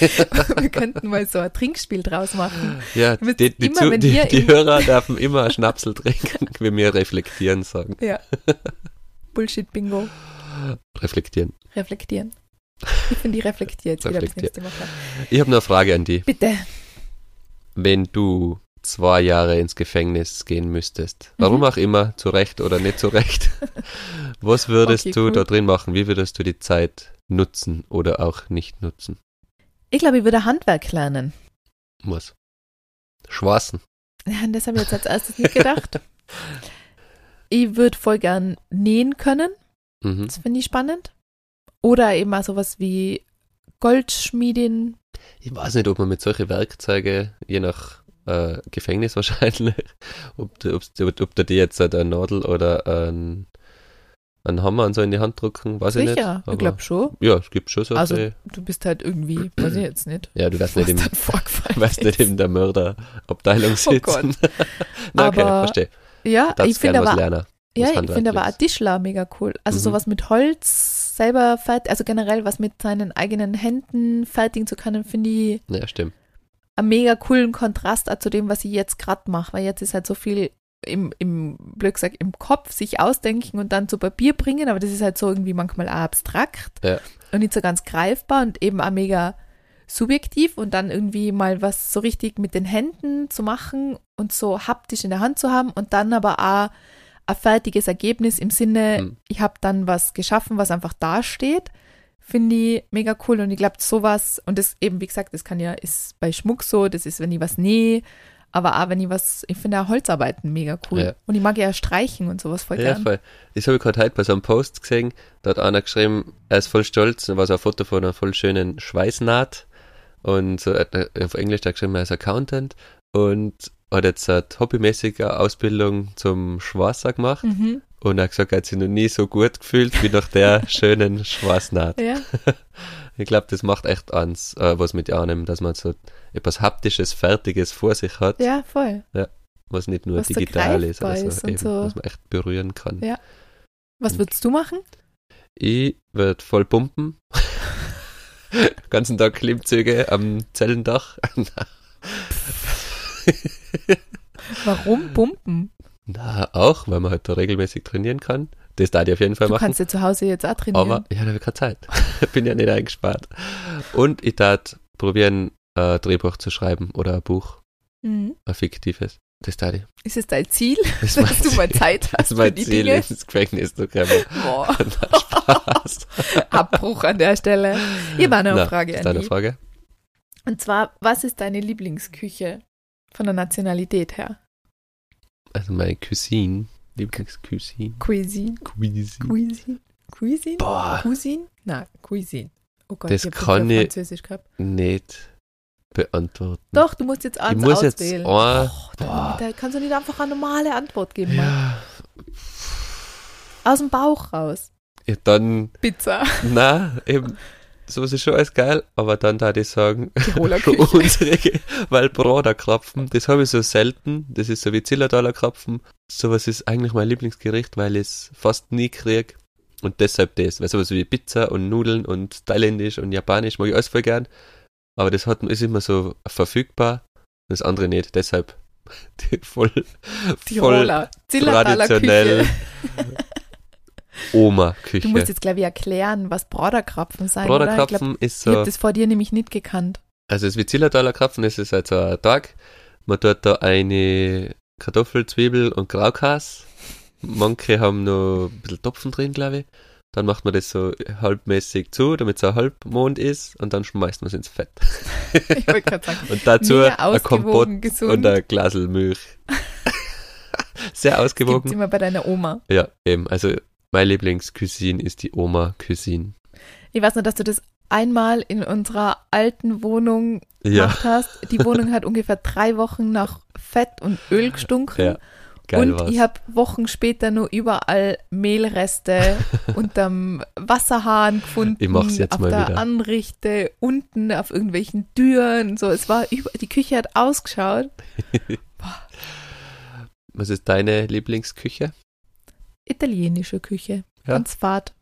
wir könnten mal so ein Trinkspiel draus machen. Ja, die, die, immer, wenn die, die im- Hörer dürfen immer Schnapsel trinken, wie wir reflektieren sagen. Ja. Bullshit-Bingo. Reflektieren. Reflektieren. Ich finde, die reflektiert jetzt wieder Reflektiert. Woche. Ich habe eine Frage an dich. Bitte. Wenn du zwei Jahre ins Gefängnis gehen müsstest, warum Mhm. auch immer, zu Recht oder nicht zu Recht, was würdest Okay, du cool. da drin machen? Wie würdest du die Zeit nutzen oder auch nicht nutzen? Ich glaube, ich würde Handwerk lernen. Was? Schwarzen. Ja, an das habe ich jetzt als erstes nicht gedacht. ich würde voll gern nähen können. Mhm. Das finde ich spannend. Oder eben auch sowas wie Goldschmiedin. Ich weiß nicht, ob man mit solchen Werkzeugen, je nach äh, Gefängnis wahrscheinlich, ob, du- ob's- ob da die jetzt eine Nadel oder ein, einen Hammer und so in die Hand drücken, weiß ich nicht. Sicher, ich glaube schon. Ja, es gibt schon so. Also, die- du bist halt irgendwie, weiß ich jetzt nicht. ja, du Was nicht, im, wirst nicht in der Mörderabteilung sitzen. Oh Gott. Okay, Aber verstehe. Ja, Das ich finde aber lernen. Ja, ich finde aber auch. Tischler mega cool. Also Mhm. sowas mit Holz selber fertig, also generell was mit seinen eigenen Händen fertigen zu können, finde ich Ja, stimmt. einen mega coolen Kontrast zu dem, was ich jetzt gerade mache, weil jetzt ist halt so viel im, im blöd gesagt, im Kopf sich ausdenken und dann zu Papier bringen, aber das ist halt so irgendwie manchmal auch abstrakt Ja. und nicht so ganz greifbar und eben auch mega subjektiv und dann irgendwie mal was so richtig mit den Händen zu machen und so haptisch in der Hand zu haben und dann aber auch ein fertiges Ergebnis im Sinne, Mhm. ich habe dann was geschaffen, was einfach dasteht, finde ich mega cool und ich glaube sowas und das eben wie gesagt, das kann ja ist bei Schmuck so, das ist wenn ich was nähe, aber auch wenn ich was, ich finde auch Holzarbeiten mega cool Ja. und ich mag ja streichen und sowas voll Ja, gern. voll. Das habe ich gerade heute bei so einem Post gesehen. Da hat einer geschrieben, er ist voll stolz. Da war so ein Foto von einer voll schönen Schweißnaht. Und so, äh, auf Englisch hat er geschrieben, er ist Accountant. Und hat jetzt eine hobbymäßige Ausbildung zum Schwarzer gemacht. Mhm. Und er hat gesagt, er hat sich noch nie so gut gefühlt wie nach der schönen Schwarznaht. Ja, Ich glaube, das macht echt ans, äh, was mit einem, dass man so etwas Haptisches, Fertiges vor sich hat, ja, voll. was nicht nur Was so digital ist, also ist eben, so. was man echt berühren kann. Ja. Was Und- würdest du machen? Ich werd voll pumpen. Ganzen Tag Klimmzüge am Zellendach. Warum pumpen? Na, auch, weil man halt da regelmäßig trainieren kann. Das darf ich auf jeden Fall Du machen. kannst ja zu Hause jetzt auch trainieren. Aber ich habe keine Zeit. Bin ja nicht eingespart. Und ich tat probieren, ein Drehbuch zu schreiben oder ein Buch, mhm. ein fiktives. Das tat ich. Ist es dein Ziel, Das ist dass du mal Ziel. Zeit Das hast ist für mein die Ziel, Dinge? ins Gefängnis zu kommen. Boah, Spaß. Abbruch an der Stelle. Hier war noch eine Na, Frage ist an deine. Frage? Und zwar, was ist deine Lieblingsküche von der Nationalität her? Also meine Cousine, Lieblingscousine, Cuisine? Cuisine. Cuisine? Cuisine? Boah. Cuisine? Na, Cuisine. Oh Gott, Das ich kann ich- Französisch gehabt. nicht beantworten. Doch, du musst jetzt eins muss jetzt auswählen. ein- oh, da, kannst du nicht einfach eine normale Antwort geben. Ja, Aus dem Bauch raus. ja, dann, Pizza. na, eben, sowas ist schon alles geil, aber dann da ich sagen, unsere, weil Broderkrapfen, das habe ich so selten, das ist so wie Zillertaler Krapfen, sowas ist eigentlich mein Lieblingsgericht, weil ich es fast nie krieg. Und deshalb das, weil sowas wie Pizza und Nudeln und Thailändisch und Japanisch mag ich alles voll gern, aber das hat, ist immer so verfügbar, das andere nicht, deshalb die voll, voll Tiroler. Traditionell. Oma-Küche. Du musst jetzt, glaube ich, erklären, was Broderkrapfen sein, oder? Ich, glaub, Broderkrapfen ist ich habe so, das vor dir nämlich nicht gekannt. Also das Vizillertaler Krapfen ist es also ein Tag. Man tut da eine Kartoffel, Zwiebel und Graukas. Manche haben noch ein bisschen Topfen drin, glaube ich. Dann macht man das so halbmäßig zu, damit es ein Halbmond ist und dann schmeißt man es ins Fett. Ich wollte gerade sagen. Und dazu ein Kompott ausgewogen, gesund. und ein Glasel Milch. Sehr ausgewogen. immer bei deiner Oma. Ja, eben. Also meine Lieblingscuisine ist die Oma-Cuisine. Ich weiß nur, dass du das einmal in unserer alten Wohnung Ja, gemacht hast. Die Wohnung hat ungefähr drei Wochen nach Fett und Öl gestunken. ja. Geil und war's. ich habe Wochen später nur überall Mehlreste unterm Wasserhahn gefunden. Ich mach's jetzt auf mal der wieder. Anrichte, unten auf irgendwelchen Türen. So, es war über, die Küche hat ausgeschaut. Was ist deine Lieblingsküche? Italienische Küche. Ja. Ganz fad.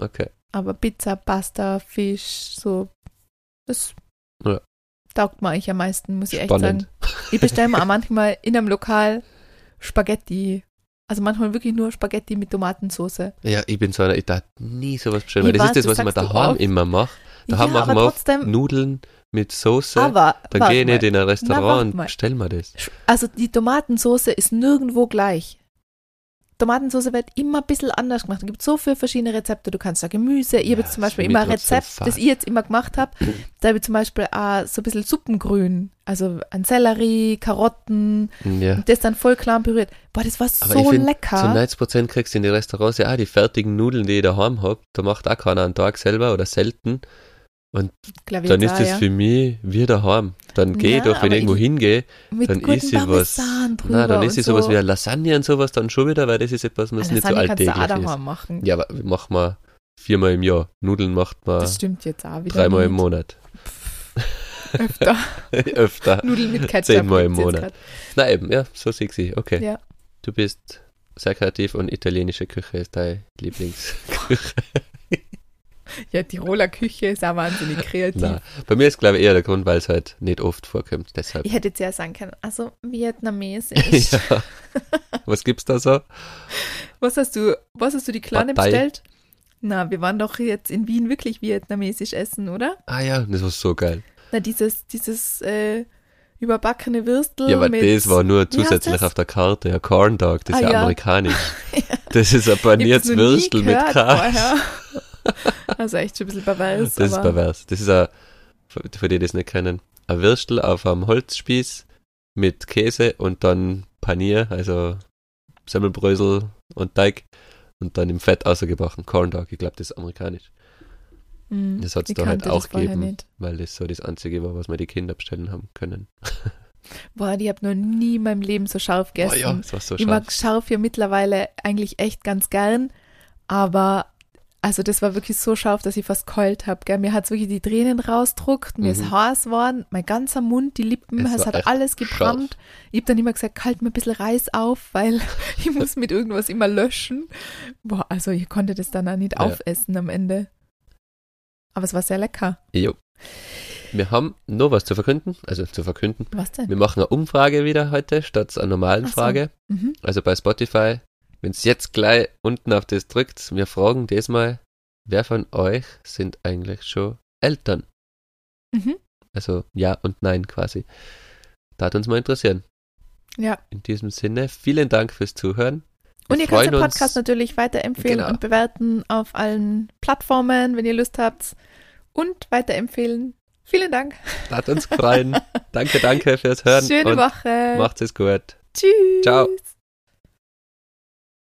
Okay. Aber Pizza, Pasta, Fisch, so. Das Ja. taugt mir eigentlich am meisten, muss ich echt sagen. Ich bestelle mir auch manchmal in einem Lokal Spaghetti. Also manchmal wirklich nur Spaghetti mit Tomatensauce. Ja, ich bin so einer, ich darf nie sowas bestellen, weil das weiß, ist das, was ich mir daheim oft. immer mache. Daheim ja, machen wir oft trotzdem, Nudeln mit Soße. aber dann gehe ich nicht in ein Restaurant warte und bestell mir das. Also die Tomatensauce ist nirgendwo gleich. Tomatensauce wird immer ein bisschen anders gemacht. Es gibt so viele verschiedene Rezepte. Du kannst da Gemüse. Ich Ja, habe zum Beispiel immer ein Rezept, das ich jetzt immer gemacht habe. Da habe ich zum Beispiel auch so ein bisschen Suppengrün. Also ein Sellerie, Karotten. Ja. Und das dann voll klein püriert. Boah, das war Aber so find, lecker. Zu 90% kriegst du in die Restaurants ja auch die fertigen Nudeln, die ich daheim hab. Da macht auch keiner einen Tag selber oder selten. Glaub ich Dann ist das für mich wie daheim. Dann gehe ich doch, wenn ich irgendwo ich- hingehe, dann isst sie was. Nein, dann und sie so. sowas wie eine Lasagne und sowas dann schon wieder, weil das ist etwas, was nicht so alltäglich ist. daheim machen. Ja, aber machen wir viermal im Jahr. Nudeln macht man Das stimmt jetzt auch wieder dreimal im. Monat. Öfter. Öfter. Nudeln mit Ketchup. Zehnmal im Monat. Na eben, ja, so sehe ich sie. Okay. Ja. Du bist sehr kreativ und italienische Küche ist dein Lieblingsküche. Ja, Tiroler Küche ist auch wahnsinnig kreativ. Na, bei mir ist glaube ich eher der Grund, weil es halt nicht oft vorkommt. Deshalb. Ich hätte jetzt ja sagen können, also vietnamesisch. ja. Was gibt's da so? Was hast du, was hast du die Kleine Pad Thai. bestellt? Na, wir waren doch jetzt in Wien wirklich vietnamesisch essen, oder? Ah ja, das war so geil. Na, dieses, dieses äh, überbackene Würstel Ja, aber mit... das war nur zusätzlich auf der Karte. Ja, Corn Dog, das ist Ah, ja, ja. amerikanisch. Das ist ein paniertes Würstel mit vorher. Also echt schon ein bisschen pervers. Das ist pervers. Das ist ein, für die, die das nicht kennen, ein Würstel auf einem Holzspieß mit Käse und dann Panier, also Semmelbrösel und Teig und dann im Fett außergebrachen Corn Dog. Ich glaube, das ist amerikanisch, Mm, Das hat's ich da halt auch gegeben. Weil das so das einzige war, was mir die Kinder bestellen haben können. Boah, die hab noch nie in meinem Leben so scharf gegessen. ja, das war so ich mag scharf. scharf ja mittlerweile eigentlich echt ganz gern, aber also das war wirklich so scharf, dass ich fast keult hab. Gell? Mir hat's wirklich die Tränen rausdruckt, mir ist Mhm. heiß geworden, mein ganzer Mund, die Lippen, Es es, hat alles gebrannt. Ich hab dann immer gesagt, kalt mir ein bisschen Reis auf, weil ich muss mit irgendwas immer löschen. Boah, also ich konnte das dann auch nicht Ja. aufessen am Ende. Aber es war sehr lecker. Jo. Wir haben noch was zu verkünden, also zu verkünden. Was denn? Wir machen eine Umfrage wieder heute statt einer normalen so. Frage. Mhm. Also bei Spotify, wenn es jetzt gleich unten auf das drückt, wir fragen diesmal, wer von euch sind eigentlich schon Eltern? Mhm. Also ja und nein quasi. Da hat uns mal interessieren. Ja. In diesem Sinne, vielen Dank fürs Zuhören. Wir Und ihr könnt den Podcast natürlich weiterempfehlen Genau. und bewerten auf allen Plattformen, wenn ihr Lust habt. Und weiterempfehlen. Vielen Dank. Hat uns gefallen. danke, danke fürs Hören Schöne Woche. macht's es gut. Tschüss. Ciao.